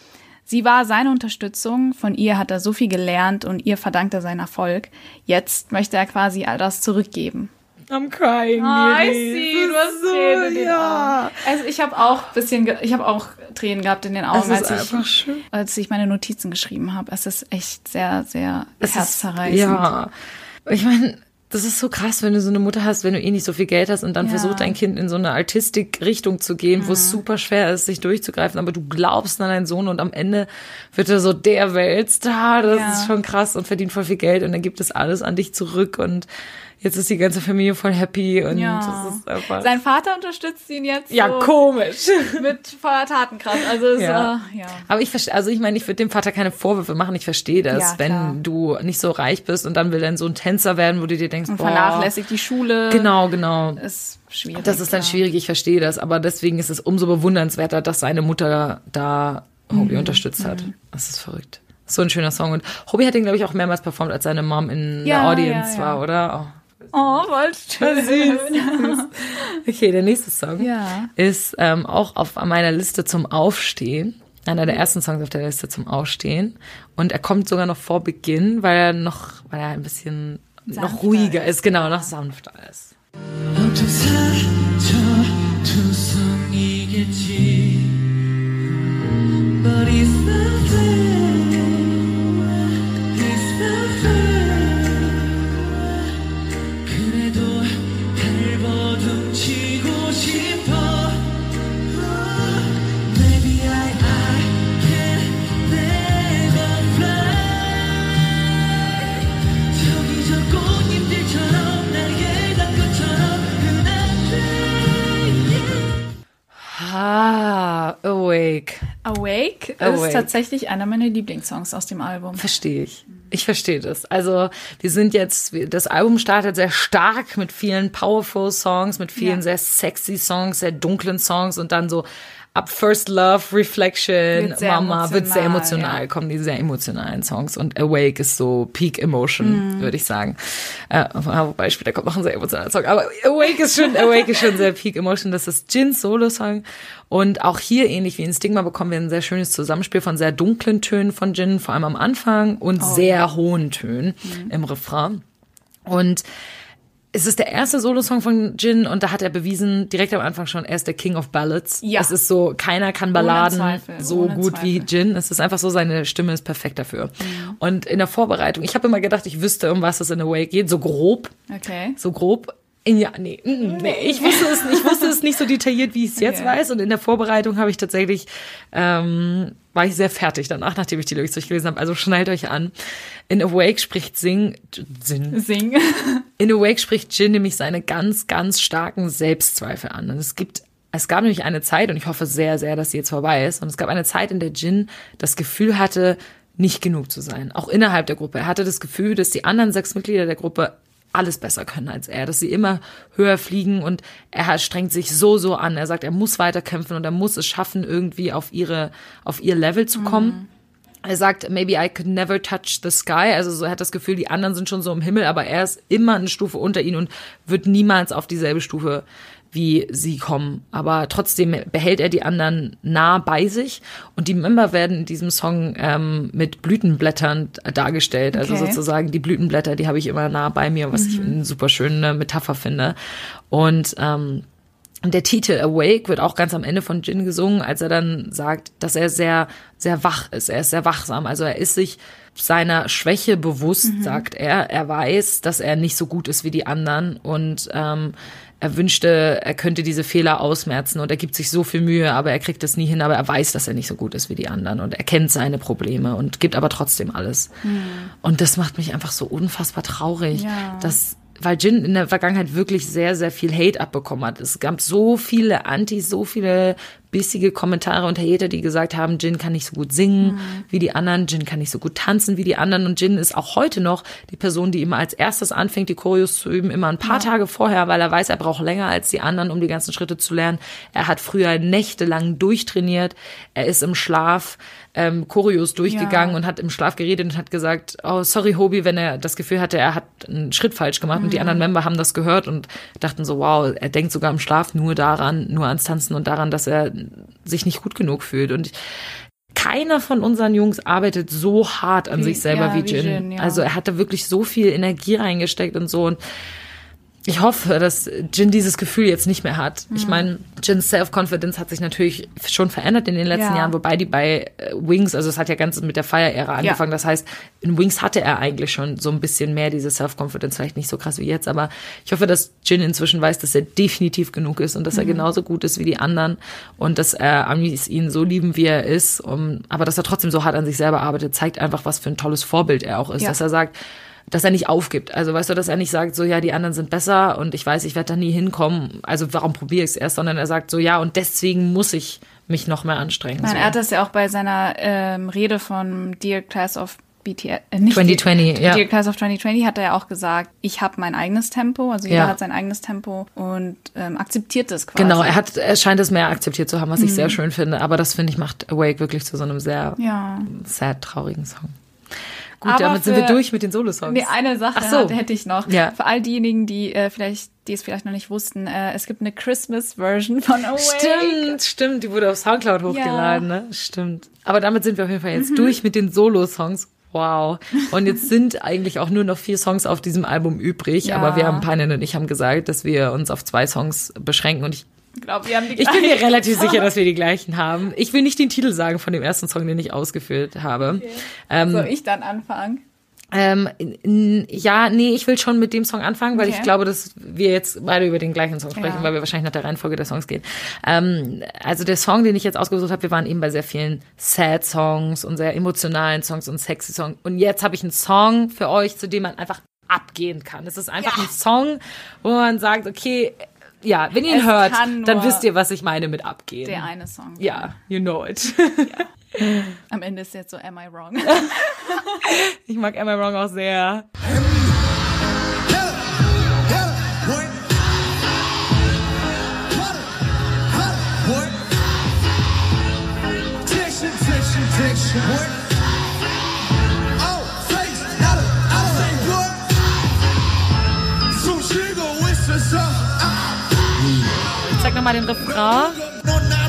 Sie war seine Unterstützung, von ihr hat er so viel gelernt und ihr verdankt er seinen Erfolg. Jetzt möchte er quasi all das zurückgeben. I'm crying. Miri. I see, du hast ist so, Tränen in den ja. Augen. Also ich habe auch bisschen, ich habe auch Tränen gehabt in den Augen, ist als ich, schön. als ich meine Notizen geschrieben habe. Es ist echt sehr, sehr Es ist- herzzerreißend. Ja. Ich meine, das ist so krass, wenn du so eine Mutter hast, wenn du eh nicht so viel Geld hast und dann Ja. versucht dein Kind in so eine Artistik-Richtung zu gehen, wo es super schwer ist, sich durchzugreifen, aber du glaubst an deinen Sohn und am Ende wird er so der Weltstar. Das Ja. ist schon krass und verdient voll viel Geld und dann gibt es alles an dich zurück und jetzt ist die ganze Familie voll happy und Ja. das ist einfach. Sein Vater unterstützt ihn jetzt ja, so komisch. mit voller Tatenkraft. Also es, Ja. Äh, ja. Aber ich verstehe, also ich meine, ich würde dem Vater keine Vorwürfe machen. Ich verstehe das, Ja, wenn klar. du nicht so reich bist und dann will dein Sohn Tänzer werden, wo du dir denkst, Und boah, vernachlässigt die Schule. Genau, genau. Ist schwierig. Das ist dann ja. schwierig, ich verstehe das, aber deswegen ist es umso bewundernswerter, dass seine Mutter da Mhm. Hobie unterstützt hat. Das ist verrückt. So ein schöner Song. Und Hobie hat den, glaube ich, auch mehrmals performt, als seine Mom in Ja, der Audience ja, ja. war, oder? Oh, Oh, voll schön. Süß. Okay, der nächste Song ja. ist ähm, auch auf meiner Liste zum Aufstehen. Einer der mhm. ersten Songs auf der Liste zum Aufstehen. Und er kommt sogar noch vor Beginn, weil er noch, weil er ein bisschen sanfter noch ruhiger ist, ist genau, ja. noch sanfter ist. But he's Ah, Awake. Awake, Awake. ist tatsächlich einer meiner Lieblingssongs aus dem Album. Verstehe ich. Ich verstehe das. Also wir sind jetzt, das Album startet sehr stark mit vielen powerful Songs, mit vielen Ja. sehr sexy Songs, sehr dunklen Songs und dann so ab First Love, Reflection, Wird Mama wird sehr emotional, emotional, ja. kommen die sehr emotionalen Songs und Awake ist so Peak Emotion, Mhm. würde ich sagen. Äh, wobei später kommt noch ein sehr emotionaler Song, aber Awake ist schon, Awake ist schon sehr Peak Emotion. Das ist Jins Solo-Song und auch hier ähnlich wie in Stigma bekommen wir ein sehr schönes Zusammenspiel von sehr dunklen Tönen von Jin, vor allem am Anfang Oh, und sehr hohen Tönen im Refrain. Und es ist der erste Solosong von Jin und da hat er bewiesen, direkt am Anfang schon, er ist der King of Ballads. Ja. Es ist so, keiner kann Balladen Zweifel, so gut wie Zweifel. Jin. Es ist einfach so, seine Stimme ist perfekt dafür. Und in der Vorbereitung, ich habe immer gedacht, ich wüsste, um was es in Awake geht, so grob, Okay. so grob. In, ja, nee, mm, mm, nee, ich wusste es, ich wusste es nicht so detailliert, wie ich es jetzt Okay. weiß. Und in der Vorbereitung habe ich tatsächlich, ähm, war ich sehr fertig danach, nachdem ich die Lyrics durchgelesen habe. Also schnallt euch an. In Awake spricht Sing, Sing, Sing. in Awake spricht Jin nämlich seine ganz, ganz starken Selbstzweifel an. Und es gibt, es gab nämlich eine Zeit, und ich hoffe sehr, sehr, dass sie jetzt vorbei ist, und es gab eine Zeit, in der Jin das Gefühl hatte, nicht genug zu sein. Auch innerhalb der Gruppe. Er hatte das Gefühl, dass die anderen sechs Mitglieder der Gruppe alles besser können als er, dass sie immer höher fliegen und er strengt sich so, so an. Er sagt, er muss weiterkämpfen und er muss es schaffen, irgendwie auf ihre, auf ihr Level zu kommen. Er sagt, maybe I could never touch the sky. Also so, er hat das Gefühl, die anderen sind schon so im Himmel, aber er ist immer eine Stufe unter ihnen und wird niemals auf dieselbe Stufe wie sie kommen. Aber trotzdem behält er die anderen nah bei sich und die Member werden in diesem Song ähm, mit Blütenblättern dargestellt. Also Okay. sozusagen die Blütenblätter, die habe ich immer nah bei mir, was ich eine super schöne Metapher finde. Und ähm, und der Titel Awake wird auch ganz am Ende von Jin gesungen, als er dann sagt, dass er sehr, sehr wach ist. Er ist sehr wachsam. Also er ist sich seiner Schwäche bewusst, sagt er. Er weiß, dass er nicht so gut ist wie die anderen und ähm, er wünschte, er könnte diese Fehler ausmerzen und er gibt sich so viel Mühe, aber er kriegt es nie hin, aber er weiß, dass er nicht so gut ist wie die anderen und er kennt seine Probleme und gibt aber trotzdem alles. Und das macht mich einfach so unfassbar traurig, Ja. dass weil Jin in der Vergangenheit wirklich sehr, sehr viel Hate abbekommen hat. Es gab so viele Antis, so viele bissige Kommentare und Hater, die gesagt haben, Jin kann nicht so gut singen Mhm. wie die anderen, Jin kann nicht so gut tanzen wie die anderen und Jin ist auch heute noch die Person, die immer als erstes anfängt, die Choreos zu üben, immer ein paar Tage vorher, weil er weiß, er braucht länger als die anderen, um die ganzen Schritte zu lernen. Er hat früher nächtelang durchtrainiert, er ist im Schlaf ähm, Choreos durchgegangen Ja. und hat im Schlaf geredet und hat gesagt, oh, sorry Hobie, wenn er das Gefühl hatte, er hat einen Schritt falsch gemacht und die anderen Member haben das gehört und dachten so, wow, er denkt sogar im Schlaf nur daran, nur ans Tanzen und daran, dass er sich nicht gut genug fühlt und keiner von unseren Jungs arbeitet so hart an Wie- sich selber ja, wie Jin. Jin, ja. Also er hatte wirklich so viel Energie reingesteckt und so und ich hoffe, dass Jin dieses Gefühl jetzt nicht mehr hat. Ich Mhm. meine, Jins Self-Confidence hat sich natürlich schon verändert in den letzten Ja. Jahren, wobei die bei äh, Wings, also es hat ja ganz mit der Fire-Ära angefangen. Das heißt, in Wings hatte er eigentlich schon so ein bisschen mehr diese Self-Confidence, vielleicht nicht so krass wie jetzt, aber ich hoffe, dass Jin inzwischen weiß, dass er definitiv genug ist und dass Mhm. er genauso gut ist wie die anderen und dass er Amis ihn so lieben, wie er ist, um, aber dass er trotzdem so hart an sich selber arbeitet, zeigt einfach, was für ein tolles Vorbild er auch ist, Ja. dass er sagt, dass er nicht aufgibt. Also weißt du, dass er nicht sagt, so ja, die anderen sind besser und ich weiß, ich werde da nie hinkommen. Also warum probiere ich es erst, sondern er sagt so ja und deswegen muss ich mich noch mehr anstrengen. Nein, so. er hat das ja auch bei seiner ähm, Rede von Dear Class of BTS, äh, nicht 2020, Dear, ja. Dear Class of 2020 hat er ja auch gesagt, ich habe mein eigenes Tempo, also jeder Ja. hat sein eigenes Tempo und ähm, akzeptiert das quasi. Genau, er hat, er scheint es mehr akzeptiert zu haben, was ich sehr schön finde. Aber das finde ich macht Awake wirklich zu so einem sehr Mhm. Ja. sad traurigen Song. Gut, Aber damit sind wir durch mit den Solosongs. Nee, eine Sache Ach so. hätte ich noch. Ja. Für all diejenigen, die äh, vielleicht, die es vielleicht noch nicht wussten, äh, es gibt eine Christmas-Version von Awake. Stimmt, stimmt, die wurde auf Soundcloud hochgeladen, ne? Stimmt. Aber damit sind wir auf jeden Fall Mhm. jetzt durch mit den Solo-Songs. Wow. Und jetzt sind eigentlich auch nur noch vier Songs auf diesem Album übrig. Ja. Aber wir haben, Panin und ich haben gesagt, dass wir uns auf zwei Songs beschränken. Und ich, Ich glaube, wir haben die ich bin mir gleichen. relativ sicher, dass wir die gleichen haben. Ich will nicht den Titel sagen von dem ersten Song, den ich ausgeführt habe. Ähm, Soll ich dann anfangen? ähm, ja, nee, ich will schon mit dem Song anfangen, weil Okay. ich glaube, dass wir jetzt beide über den gleichen Song sprechen, Ja. weil wir wahrscheinlich nach der Reihenfolge der Songs gehen. Ähm, also der Song, den ich jetzt ausgesucht habe, wir waren eben bei sehr vielen Sad-Songs und sehr emotionalen Songs und sexy Songs. Und jetzt habe ich einen Song für euch, zu dem man einfach abgehen kann. Es ist einfach ein Song, wo man sagt, okay, ja, wenn ihr ihn Es hört, dann wisst ihr, was ich meine mit abgehen. Der eine Song. Ja, you know it. Am Ende ist jetzt so, am I wrong? Ich mag Am I Wrong auch sehr. Oh, face. Nochmal den Refrain.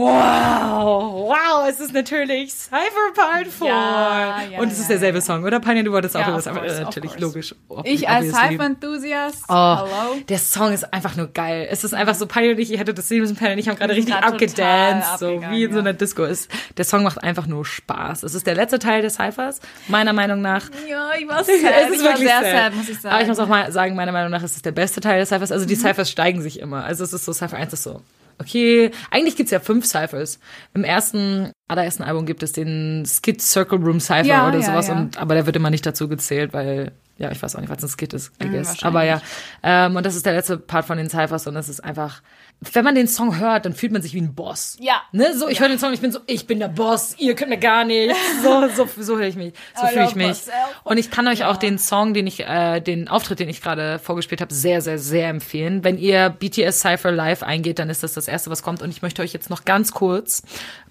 Wow, wow, es ist natürlich Cypher Part 4. Ja, ja, Und es ist derselbe Song, oder? Panja, du wolltest auch Ja, über course, äh, natürlich logisch. ob- Ich als. Cypher-Enthusiast, Oh, hello. der Song ist einfach nur geil. Es ist einfach so, Panja und ich, ihr hättet das sehen müssen, Panja und ich haben gerade richtig abgedanced, so wie in so einer Disco. Ist, der Song macht einfach nur Spaß. Es ist der letzte Teil des Cyphers, meiner Meinung nach. Ja, ich war sad. Es ist ich war wirklich sehr sad. sad, muss ich sagen. Aber ich muss auch mal sagen, meiner Meinung nach ist es der beste Teil des Cyphers. Also Mhm. die Cyphers steigen sich immer. Also es ist so, Cypher 1 ist so, okay. Eigentlich gibt's ja fünf Cyphers. Im ersten, allerersten Album gibt es den Skid Circle Room Cypher Ja, oder ja, sowas. ja. Und, aber der wird immer nicht dazu gezählt, weil, ja, ich weiß auch nicht, was ein Skid ist, I Mhm, guess. wahrscheinlich. aber ja, ähm, und das ist der letzte Part von den Cyphers und es ist einfach, wenn man den Song hört, dann fühlt man sich wie ein Boss. Ja. Ne? So, ich höre den Song, ich bin so, ich bin der Boss, ihr könnt mir gar nicht. So, so, so höre ich mich. So I fühle ich mich. Und ich kann euch auch den Song, den ich, äh, den Auftritt, den ich gerade vorgespielt habe, sehr, sehr, sehr empfehlen. Wenn ihr BTS Cypher live eingeht, dann ist das das erste, was kommt. Und ich möchte euch jetzt noch ganz kurz,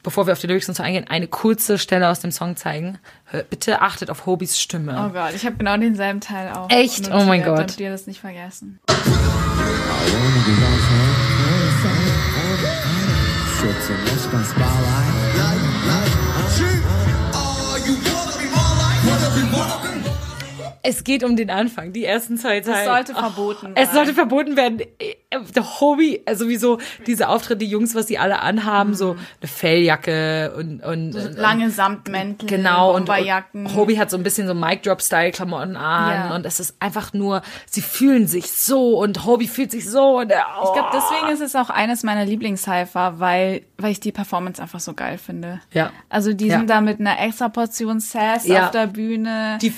bevor wir auf die Lyrics und so eingehen, eine kurze Stelle aus dem Song zeigen. Bitte achtet auf Hobys Stimme. Oh Gott, ich habe genau denselben Teil auch. Echt? notiert, Oh mein Gott. damit ihr das nicht vergessen. Schütze, nicht das Bauer. Es geht um den Anfang, die ersten zwei Teile. sollte verboten Es sein. sollte verboten werden. Der Hobby, also sowieso diese Auftritte, die Jungs, was die alle anhaben, so eine Felljacke und, und Lange Samtmäntel, Genau, und, und Hobie hat so ein bisschen so Mic-Drop-Style-Klamotten an Ja. und es ist einfach nur, sie fühlen sich so und Hobie fühlt sich so und er, oh. Ich glaube, deswegen ist es auch eines meiner Lieblingscypher, weil, weil ich die Performance einfach so geil finde. Ja. Also die Ja. sind da mit einer extra Portion Sass Ja. auf der Bühne. die,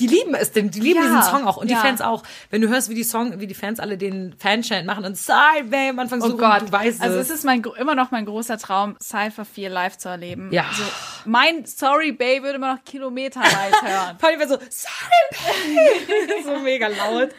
die lieben es, denn die lieben Ja, diesen Song auch und die ja. Fans auch. Wenn du hörst, wie die Song, wie die Fans alle den Fanchant machen und Sorry, babe, am Anfang so, Oh Gott, du weißt also es. es ist mein, immer noch mein großer Traum, Cypher 4 live zu erleben. Ja. Also, mein Sorry Babe würde man noch kilometerweit hören. Pauli war so, sorry, babe. so mega laut.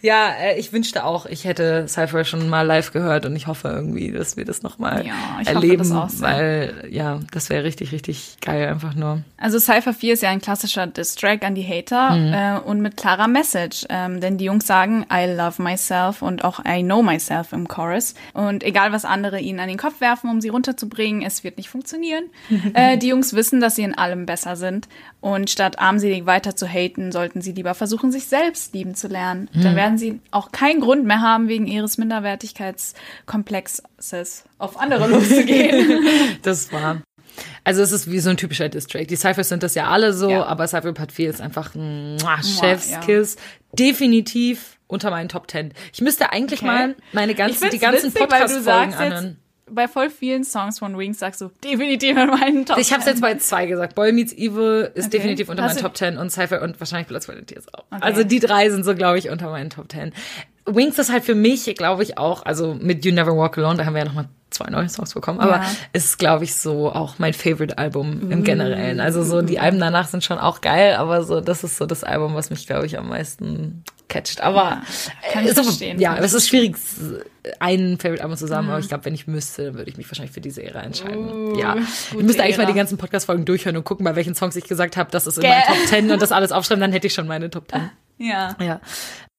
Ja, äh, ich wünschte auch, ich hätte Cypher schon mal live gehört und ich hoffe irgendwie, dass wir das nochmal Ja, ich hoffe erleben, das auch weil ja, das wäre richtig, richtig geil einfach nur. Also Cypher 4 ist ja ein klassischer Diss-Track an die Hater Mhm. äh, und mit klarer Message. Ähm, denn die Jungs sagen, I love myself und auch I know myself im Chorus. Und egal, was andere ihnen an den Kopf werfen, um sie runterzubringen, es wird nicht funktionieren. äh, die Jungs wissen, dass sie in allem besser sind. Und statt armselig weiter zu haten, sollten sie lieber versuchen, sich selbst lieben zu lernen. Mhm. Dann werden sie auch keinen Grund mehr haben, wegen ihres Minderwertigkeitskomplexes auf andere loszugehen. Das war. Also es ist wie so ein typischer Distrack. Die Cyphers sind das ja alle so, Ja. aber Cypher Part 4 ist einfach ein Chefskiss. ja. Definitiv unter meinen Top 10. Ich müsste eigentlich Okay. mal meine ganzen, die ganzen Podcast-Folgen anhören. bei voll vielen Songs von Wings sagst du definitiv in meinen Top Ich habe es jetzt bei zwei gesagt. Boy Meets Evil ist Okay. definitiv unter Hast meinen Top 10 und Cypher und wahrscheinlich Blood, Sweat and Tears auch. Okay. Also die drei sind so, glaube ich, unter meinen Top 10. Wings ist halt für mich, glaube ich, auch, also mit You Never Walk Alone, da haben wir ja nochmal zwei neue Songs bekommen, aber Ja. ist, glaube ich, so auch mein Favorite-Album im Generellen. Also so die Alben danach sind schon auch geil, aber so das ist so das Album, was mich, glaube ich, am meisten catcht. Aber kann ich äh, so, verstehen, ja, es ist schwierig, einen Favorite-Album zusammen, aber ich glaube, wenn ich müsste, dann würde ich mich wahrscheinlich für diese Ära entscheiden. ja, ich müsste eigentlich mal Ära. die ganzen Podcast-Folgen durchhören und gucken, bei welchen Songs ich gesagt habe, das ist in meinen Top 10 und das alles aufschreiben, dann hätte ich schon meine Top 10. Ja. Ja.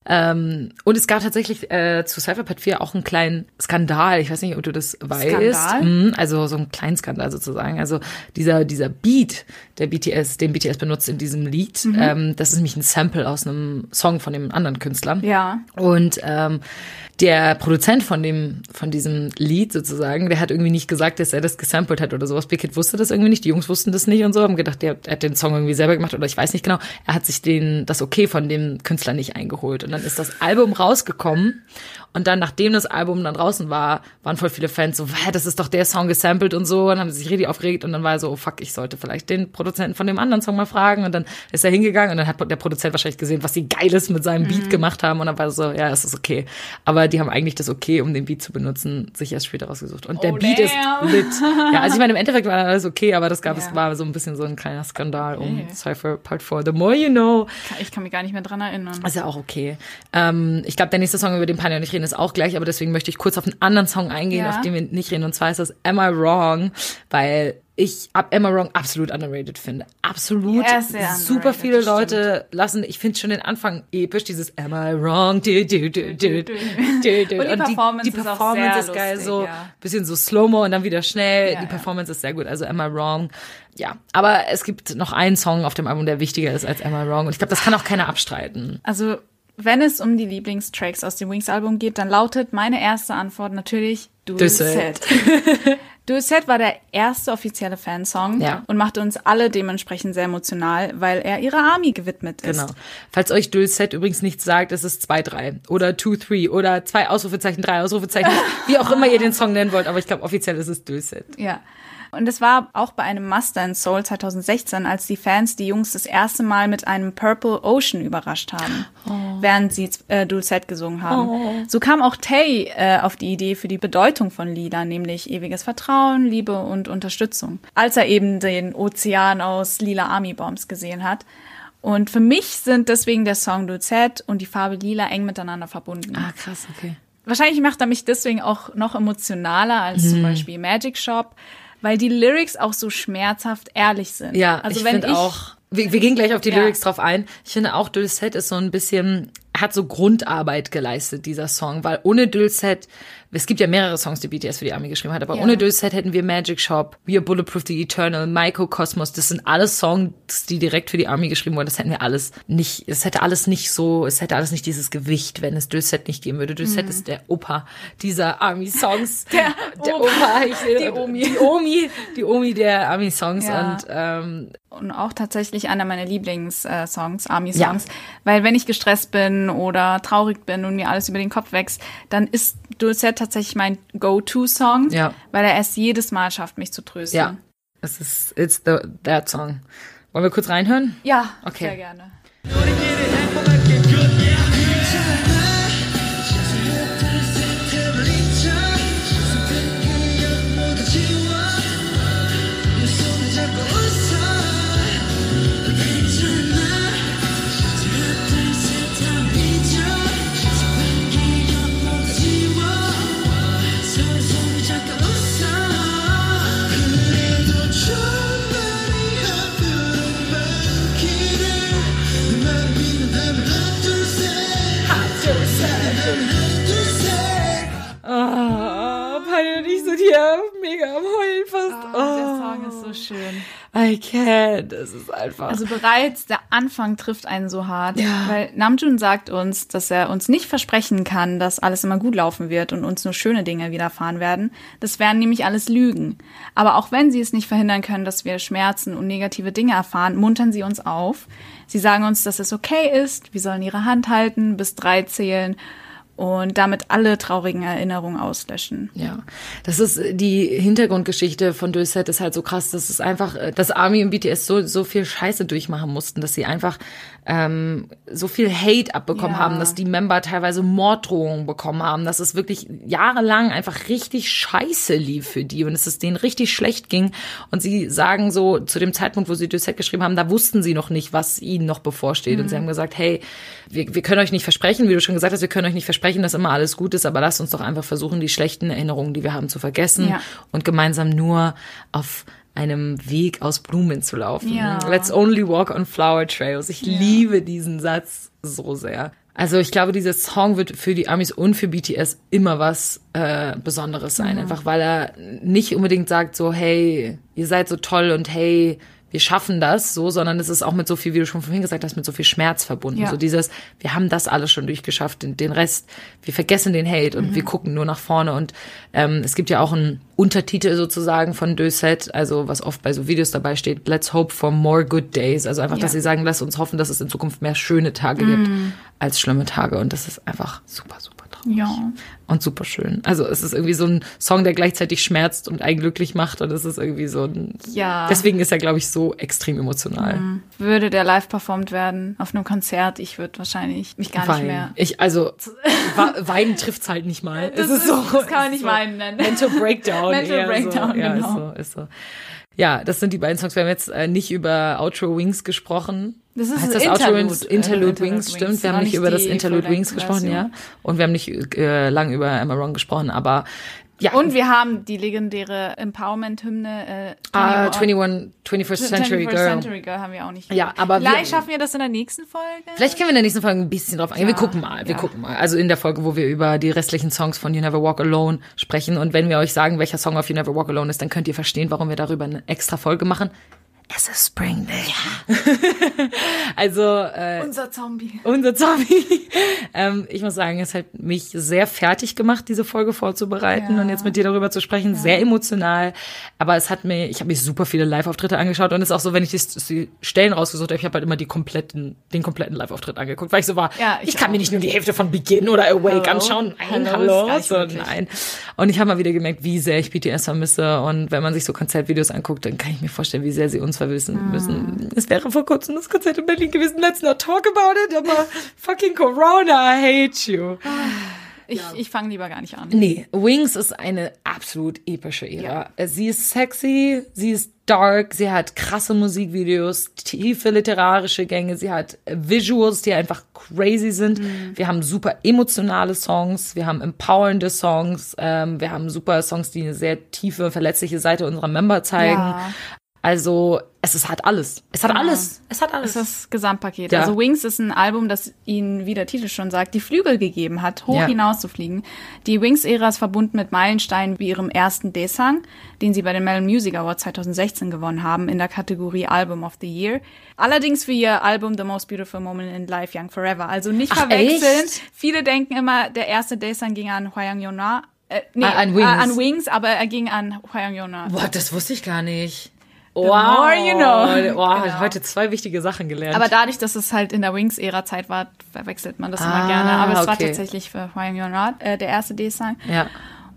Ähm, und es gab tatsächlich äh, zu Cypher Part 4 auch einen kleinen Skandal. Ich weiß nicht, ob du das weißt. Skandal? Mhm, also so einen kleinen Skandal sozusagen. Also dieser, dieser Beat, der BTS, den BTS benutzt in diesem Lied, Mhm. ähm, das ist nämlich ein Sample aus einem Song von dem anderen Künstler. Ja. Und ähm, der Produzent von dem von diesem Lied sozusagen, der hat irgendwie nicht gesagt, dass er das gesampelt hat oder sowas. Hit wusste das irgendwie nicht, die Jungs wussten das nicht und so, haben gedacht, der, er hat den Song irgendwie selber gemacht oder ich weiß nicht genau. Er hat sich den das Okay von dem Künstler nicht eingeholt und dann ist das Album rausgekommen und dann nachdem das Album dann draußen war, waren voll viele Fans so, "Hä, das ist doch der Song gesampelt und so und haben sich richtig aufgeregt und dann war er so, oh fuck, ich sollte vielleicht den Produzenten von dem anderen Song mal fragen und dann ist er hingegangen und dann hat der Produzent wahrscheinlich gesehen, was sie Geiles mit seinem Mhm. Beat gemacht haben und dann war er so, ja, es ist okay. Aber die haben eigentlich das okay, um den Beat zu benutzen, sich erst später rausgesucht. Und der Oh, Beat damn. ist lit. Ja, also ich meine, im Endeffekt war alles okay, aber das gab es, war so ein bisschen so ein kleiner Skandal um Okay. Cypher Part 4. The more you know. Ich kann mich gar nicht mehr dran erinnern. Ist ja auch okay. Ähm, ich glaube, der nächste Song, über den Panja und ich reden, ist auch gleich, aber deswegen möchte ich kurz auf einen anderen Song eingehen, Ja. auf den wir nicht reden. Und zwar ist das Am I Wrong, weil ich ab Am I Wrong absolut underrated finde. Absolut. Ist sehr Super viele Leute lassen, ich finde schon den Anfang episch, dieses Am I Wrong, du, du, du, du, du, du. Und die Performance die ist auch Performance sehr ist geil, lustig, so ja. bisschen so Slow-Mo und dann wieder schnell. Ja, die ja. Performance ist sehr gut, also Am I Wrong. Ja, aber es gibt noch einen Song auf dem Album, der wichtiger ist als Am I Wrong und ich glaube, das kann auch keiner abstreiten. Also, wenn es um die Lieblingstracks aus dem Wings-Album geht, dann lautet meine erste Antwort natürlich Dual Dual Set. Dual Set war der erste offizielle Fansong Ja. und machte uns alle dementsprechend sehr emotional, weil er ihrer Army gewidmet ist. Genau. Falls euch Dulcet übrigens nichts sagt, es ist 2-3 oder 2-3 oder zwei Ausrufezeichen, drei Ausrufezeichen, wie auch immer ihr den Song nennen wollt, aber ich glaube offiziell ist es Dulcet. Ja. Und es war auch bei einem Muster in Soul 2016, als die Fans die Jungs das erste Mal mit einem Purple Ocean überrascht haben, während sie äh, Dulcet gesungen haben. So kam auch Tay äh, auf die Idee für die Bedeutung von Lila, nämlich ewiges Vertrauen, Liebe und Unterstützung, als er eben den Ozean aus lila Army Bombs gesehen hat. Und für mich sind deswegen der Song Dulcet und die Farbe Lila eng miteinander verbunden. Ah, krass, okay. Wahrscheinlich macht er mich deswegen auch noch emotionaler als Mhm. zum Beispiel Magic Shop, weil die Lyrics auch so schmerzhaft ehrlich sind. Ja, also ich wenn finde auch. Wir, wir gehen gleich auf die Ja. Lyrics drauf ein. Ich finde auch Dulcet ist so ein bisschen, hat so Grundarbeit geleistet, dieser Song, weil ohne Dulcet es gibt ja mehrere Songs, die BTS für die Army geschrieben hat, aber Ja. ohne Döset hätten wir Magic Shop, We Are Bulletproof, The Eternal, Microcosmos, das sind alles Songs, die direkt für die Army geschrieben wurden. Das hätten wir alles nicht, es hätte alles nicht so, es hätte alles nicht dieses Gewicht, wenn es Döset nicht geben würde. Döset ist der Opa dieser Army-Songs. Der der Opa. Opa, ich, Die Omi. Die Omi, die Omi der Army-Songs Ja. und ähm, Und auch tatsächlich einer meiner Lieblings-Songs, Army-Songs. Weil wenn ich gestresst bin oder traurig bin und mir alles über den Kopf wächst, dann ist Dulcet tatsächlich mein Go-To-Song, Ja. weil er es jedes Mal schafft, mich zu trösten. ja, es ist, it's the, that song. Wollen wir kurz reinhören? Ja, Okay. sehr gerne. Hier mega am Heulen fast. Oh, Der Song ist so schön. I can't. Das ist einfach. Also bereits der Anfang trifft einen so hart, Ja. weil Namjoon sagt uns, dass er uns nicht versprechen kann, dass alles immer gut laufen wird und uns nur schöne Dinge widerfahren werden. Das wären nämlich alles Lügen. Aber auch wenn sie es nicht verhindern können, dass wir Schmerzen und negative Dinge erfahren, muntern sie uns auf. Sie sagen uns, dass es okay ist, wir sollen ihre Hand halten, bis drei zählen und damit alle traurigen Erinnerungen auslöschen. Ja, das ist äh, die Hintergrundgeschichte von Dulcet ist halt so krass, dass es einfach, äh, dass Army und BTS so so viel Scheiße durchmachen mussten, dass sie einfach ähm, so viel Hate abbekommen Ja. haben, dass die Member teilweise Morddrohungen bekommen haben, dass es wirklich jahrelang einfach richtig Scheiße lief für die und es ist denen richtig schlecht ging und sie sagen so zu dem Zeitpunkt, wo sie Dulcet geschrieben haben, da wussten sie noch nicht, was ihnen noch bevorsteht und sie haben gesagt, hey, wir, wir können euch nicht versprechen, wie du schon gesagt hast, wir können euch nicht versprechen, dass immer alles gut ist, aber lasst uns doch einfach versuchen, die schlechten Erinnerungen, die wir haben, zu vergessen Ja. und gemeinsam nur auf einem Weg aus Blumen zu laufen. Ja. Let's only walk on flower trails. Ich liebe diesen Satz so sehr. Also ich glaube, dieser Song wird für die Amis und für BTS immer was äh, Besonderes sein. Einfach weil er nicht unbedingt sagt so, hey, ihr seid so toll und hey, wir schaffen das so, sondern es ist auch mit so viel, wie du schon vorhin gesagt hast, mit so viel Schmerz verbunden. Ja. So dieses, wir haben das alles schon durchgeschafft, den, den Rest, wir vergessen den Hate und wir gucken nur nach vorne. Und ähm, es gibt ja auch einen Untertitel sozusagen von Döset, also was oft bei so Videos dabei steht, Let's hope for more good days. Also einfach, dass Ja. sie sagen, lass uns hoffen, dass es in Zukunft mehr schöne Tage gibt als schlimme Tage. Und das ist einfach super, super traurig. Ja. Und super schön. Also es ist irgendwie so ein Song, der gleichzeitig schmerzt und einen glücklich macht. Und es ist irgendwie so ein. Ja. Deswegen ist er, glaube ich, so extrem emotional. Würde der live performt werden auf einem Konzert, ich würde wahrscheinlich mich gar nicht Weinen. mehr. Ich, also, weinen trifft's halt nicht mal. Das es ist, ist- so, das kann man nicht ist weinen nennen. Mental Breakdown. Mental Breakdown, so. Ja, genau. ist so, ist so. Ja, das sind die beiden Songs. Wir haben jetzt äh, nicht über Outro Wings gesprochen. Das ist heißt das Outro Interlude, Wings? äh, Interlude Interlude Wings, Wings. stimmt. Wir haben nicht über das Interlude Wings gesprochen, ja. Und wir haben nicht äh, lang über Emma Wrong gesprochen, aber ja. Und wir haben die legendäre Empowerment-Hymne äh, ah, 21 21, 21st Century 21st Girl. Century Girl haben wir auch nicht. Ja, aber Vielleicht wir- schaffen wir das in der nächsten Folge. Vielleicht können wir in der nächsten Folge ein bisschen drauf eingehen. wir Ja, gucken mal, wir ja. gucken mal. Also in der Folge, wo wir über die restlichen Songs von You Never Walk Alone sprechen. Und wenn wir euch sagen, welcher Song auf You Never Walk Alone ist, dann könnt ihr verstehen, warum wir darüber eine extra Folge machen. Es ist Spring Day. also äh, Unser Zombie. unser Zombie. ähm, ich muss sagen, es hat mich sehr fertig gemacht, diese Folge vorzubereiten Ja. und jetzt mit dir darüber zu sprechen. Sehr emotional. Aber es hat mir, ich habe mir super viele Live-Auftritte angeschaut und es ist auch so, wenn ich die, die Stellen rausgesucht habe, ich habe halt immer die kompletten, den kompletten Live-Auftritt angeguckt, weil ich so war, Ja, ich, ich kann mir nicht nur die Hälfte von Begin oder Awake Hallo? anschauen. Nein, Hallo, hallo, so, möglich. nein. Und ich habe mal wieder gemerkt, wie sehr ich BTS vermisse und wenn man sich so Konzertvideos anguckt, dann kann ich mir vorstellen, wie sehr sie uns vermissen Ah. müssen. Es wäre vor kurzem das Konzert in Berlin gewesen. Let's not talk about it, aber fucking Corona, I hate you. Ich, ich fange lieber gar nicht an. Nee, Wings ist eine absolut epische Ära. Sie ist sexy, sie ist dark, sie hat krasse Musikvideos, tiefe literarische Gänge, sie hat Visuals, die einfach crazy sind. Wir haben super emotionale Songs, wir haben empowernde Songs, ähm, wir haben super Songs, die eine sehr tiefe, verletzliche Seite unserer Member zeigen. Ja. Also es ist, hat alles. Es hat Genau. alles. Es hat alles. Das ist das Gesamtpaket. Ja. Also Wings ist ein Album, das ihnen, wie der Titel schon sagt, die Flügel gegeben hat, hoch Ja. hinaus zu fliegen. Die Wings-Ära ist verbunden mit Meilensteinen wie ihrem ersten Desang, den sie bei den Melon Music Awards 2016 gewonnen haben, in der Kategorie Album of the Year. Allerdings für ihr Album The Most Beautiful Moment in Life Young Forever. Also nicht Ach, verwechseln. echt? Viele denken immer, der erste Desang ging an Hwayang Yona. Äh, nee, Ah, an Wings. Äh, an Wings, aber er ging an Hwayang Yona. Boah, das wusste ich gar nicht. More you know. Wow, Genau. heute zwei wichtige Sachen gelernt. Aber dadurch, dass es halt in der Wings-Ära-Zeit war, verwechselt man das Ah, immer gerne. Aber es war okay. tatsächlich für Hwang Yonrad äh, der erste D-Song. ja.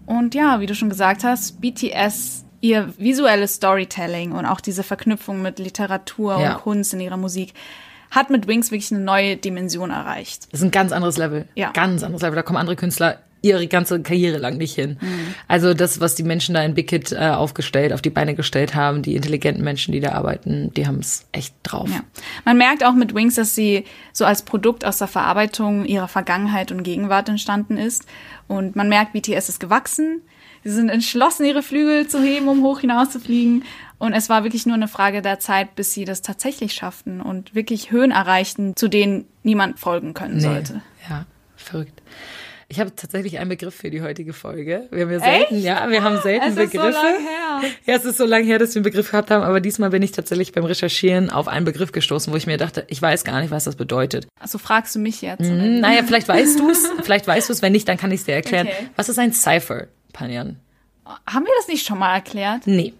Und ja, wie du schon gesagt hast, BTS, ihr visuelles Storytelling und auch diese Verknüpfung mit Literatur Ja. und Kunst in ihrer Musik hat mit Wings wirklich eine neue Dimension erreicht. Das ist ein ganz anderes Level. Ja. Ganz anderes Level. Da kommen andere Künstler ihre ganze Karriere lang nicht hin. Mhm. Also das, was die Menschen da in Hit äh, aufgestellt, auf die Beine gestellt haben, die intelligenten Menschen, die da arbeiten, die haben es echt drauf. Ja. Man merkt auch mit Wings, dass sie so als Produkt aus der Verarbeitung ihrer Vergangenheit und Gegenwart entstanden ist. Und man merkt, BTS ist gewachsen. Sie sind entschlossen, ihre Flügel zu heben, um hoch hinaus zu fliegen. Und es war wirklich nur eine Frage der Zeit, bis sie das tatsächlich schafften und wirklich Höhen erreichten, zu denen niemand folgen können sollte. Ja, verrückt. Ich habe tatsächlich einen Begriff für die heutige Folge. Wir haben ja selten, ja, wir haben selten Es ist so Begriffe. lang her. Ja, es ist so lange her, dass wir einen Begriff gehabt haben, aber diesmal bin ich tatsächlich beim Recherchieren auf einen Begriff gestoßen, wo ich mir dachte, ich weiß gar nicht, was das bedeutet. Also fragst du mich jetzt. Hm, Naja, vielleicht weißt du es, vielleicht weißt du es, wenn nicht, dann kann ich es dir erklären. Okay. Was ist ein Cypher, Panjan? Haben wir das nicht schon mal erklärt? Nee.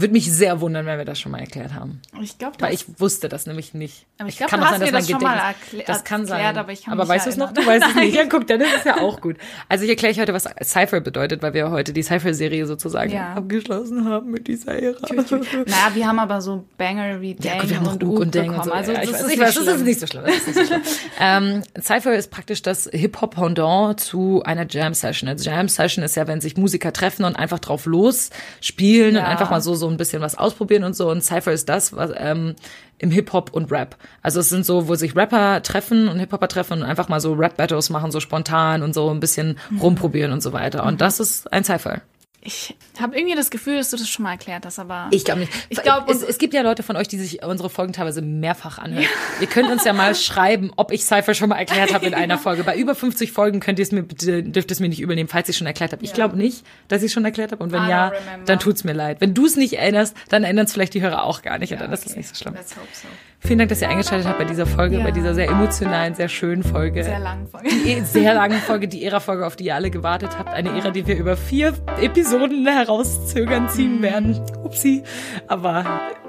Würde mich sehr wundern, wenn wir das schon mal erklärt haben. Ich glaube, Weil ich wusste das nämlich nicht. Aber ich Es glaub, kann du auch hast sein, mir dass das schon mal Gedächtnis- erklä- Das kann sein. erklärt, aber ich aber weißt du es noch? Du weißt es nicht. Ja, guck, dann ist es ja auch gut. Also ich erkläre euch heute, was Cypher bedeutet, weil wir heute die Cypher-Serie sozusagen Ja. abgeschlossen haben mit dieser Ära. Naja, wir haben aber so Banger wie Dang Ja, gut, wir haben und Uk und Dang und so. Also ja, das ich weiß, ist weiß, das ist nicht so schlimm. Das ist nicht so schlimm. ähm, Cypher ist praktisch das Hip-Hop-Pendant zu einer Jam-Session. Also Jam-Session ist ja, wenn sich Musiker treffen und einfach drauf los spielen und einfach mal so, so ein bisschen was ausprobieren und so. Und Cypher ist das, was ähm, im Hip-Hop und Rap. Also es sind so, wo sich Rapper treffen und Hip-Hopper treffen und einfach mal so Rap-Battles machen, so spontan und so ein bisschen Mhm. rumprobieren und so weiter. Und das ist ein Cypher. Ich habe irgendwie das Gefühl, dass du das schon mal erklärt hast, aber Ich glaube nicht. Ich glaub, es, es gibt ja Leute von euch, die sich unsere Folgen teilweise mehrfach anhören. Ihr könnt uns ja mal schreiben, ob ich Cypher schon mal erklärt habe in einer Folge. Bei über 50 Folgen könnt ihr es mir bitte, dürft es mir nicht übernehmen, falls ich schon erklärt habe. Ich glaube nicht, dass ich schon erklärt habe. Und wenn ja, remember. dann tut's mir leid. Wenn du es nicht erinnerst, dann ändern es vielleicht die Hörer auch gar nicht. und dann ist es okay. nicht so schlimm. Let's hope so. Vielen Dank, dass ihr eingeschaltet habt bei dieser Folge, Ja. bei dieser sehr emotionalen, sehr schönen Folge. Sehr lang Folge. Die sehr lange Folge, die Ära-Folge, auf die ihr alle gewartet habt. Eine Ära, die wir über vier Episoden herauszögern ziehen werden. Upsi. Aber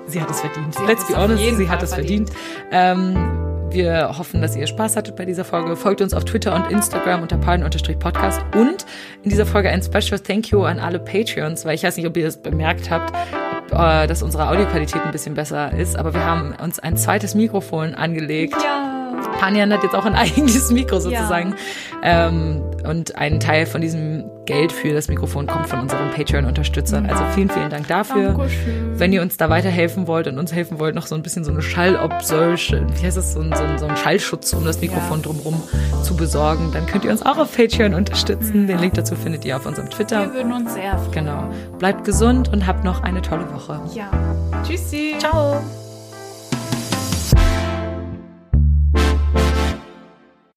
sie hat es verdient. Let's es be honest, sie Fall hat es verdient. verdient. Ähm, wir hoffen, dass ihr Spaß hattet bei dieser Folge. Folgt uns auf Twitter und Instagram unter pardon-podcast. Und in dieser Folge ein Special Thank you an alle Patreons, weil ich weiß nicht, ob ihr das bemerkt habt, äh, dass unsere Audioqualität ein bisschen besser ist. Aber wir haben uns ein zweites Mikrofon angelegt. Ja. Panjan hat jetzt auch ein eigenes Mikro sozusagen. Ähm, und ein Teil von diesem Geld für das Mikrofon kommt von unseren Patreon-Unterstützern. Also vielen, vielen Dank dafür. Dankeschön. Wenn ihr uns da weiterhelfen wollt und uns helfen wollt, noch so ein bisschen so eine Schallobsolche, wie heißt das, so ein, so ein, so ein Schallschutz um das Mikrofon Ja. drumherum zu besorgen, dann könnt ihr uns auch auf Patreon unterstützen. Den Link dazu findet ihr auf unserem Twitter. Wir würden uns sehr freuen. Genau. Bleibt gesund und habt noch eine tolle Woche. Ja. Tschüssi. Ciao.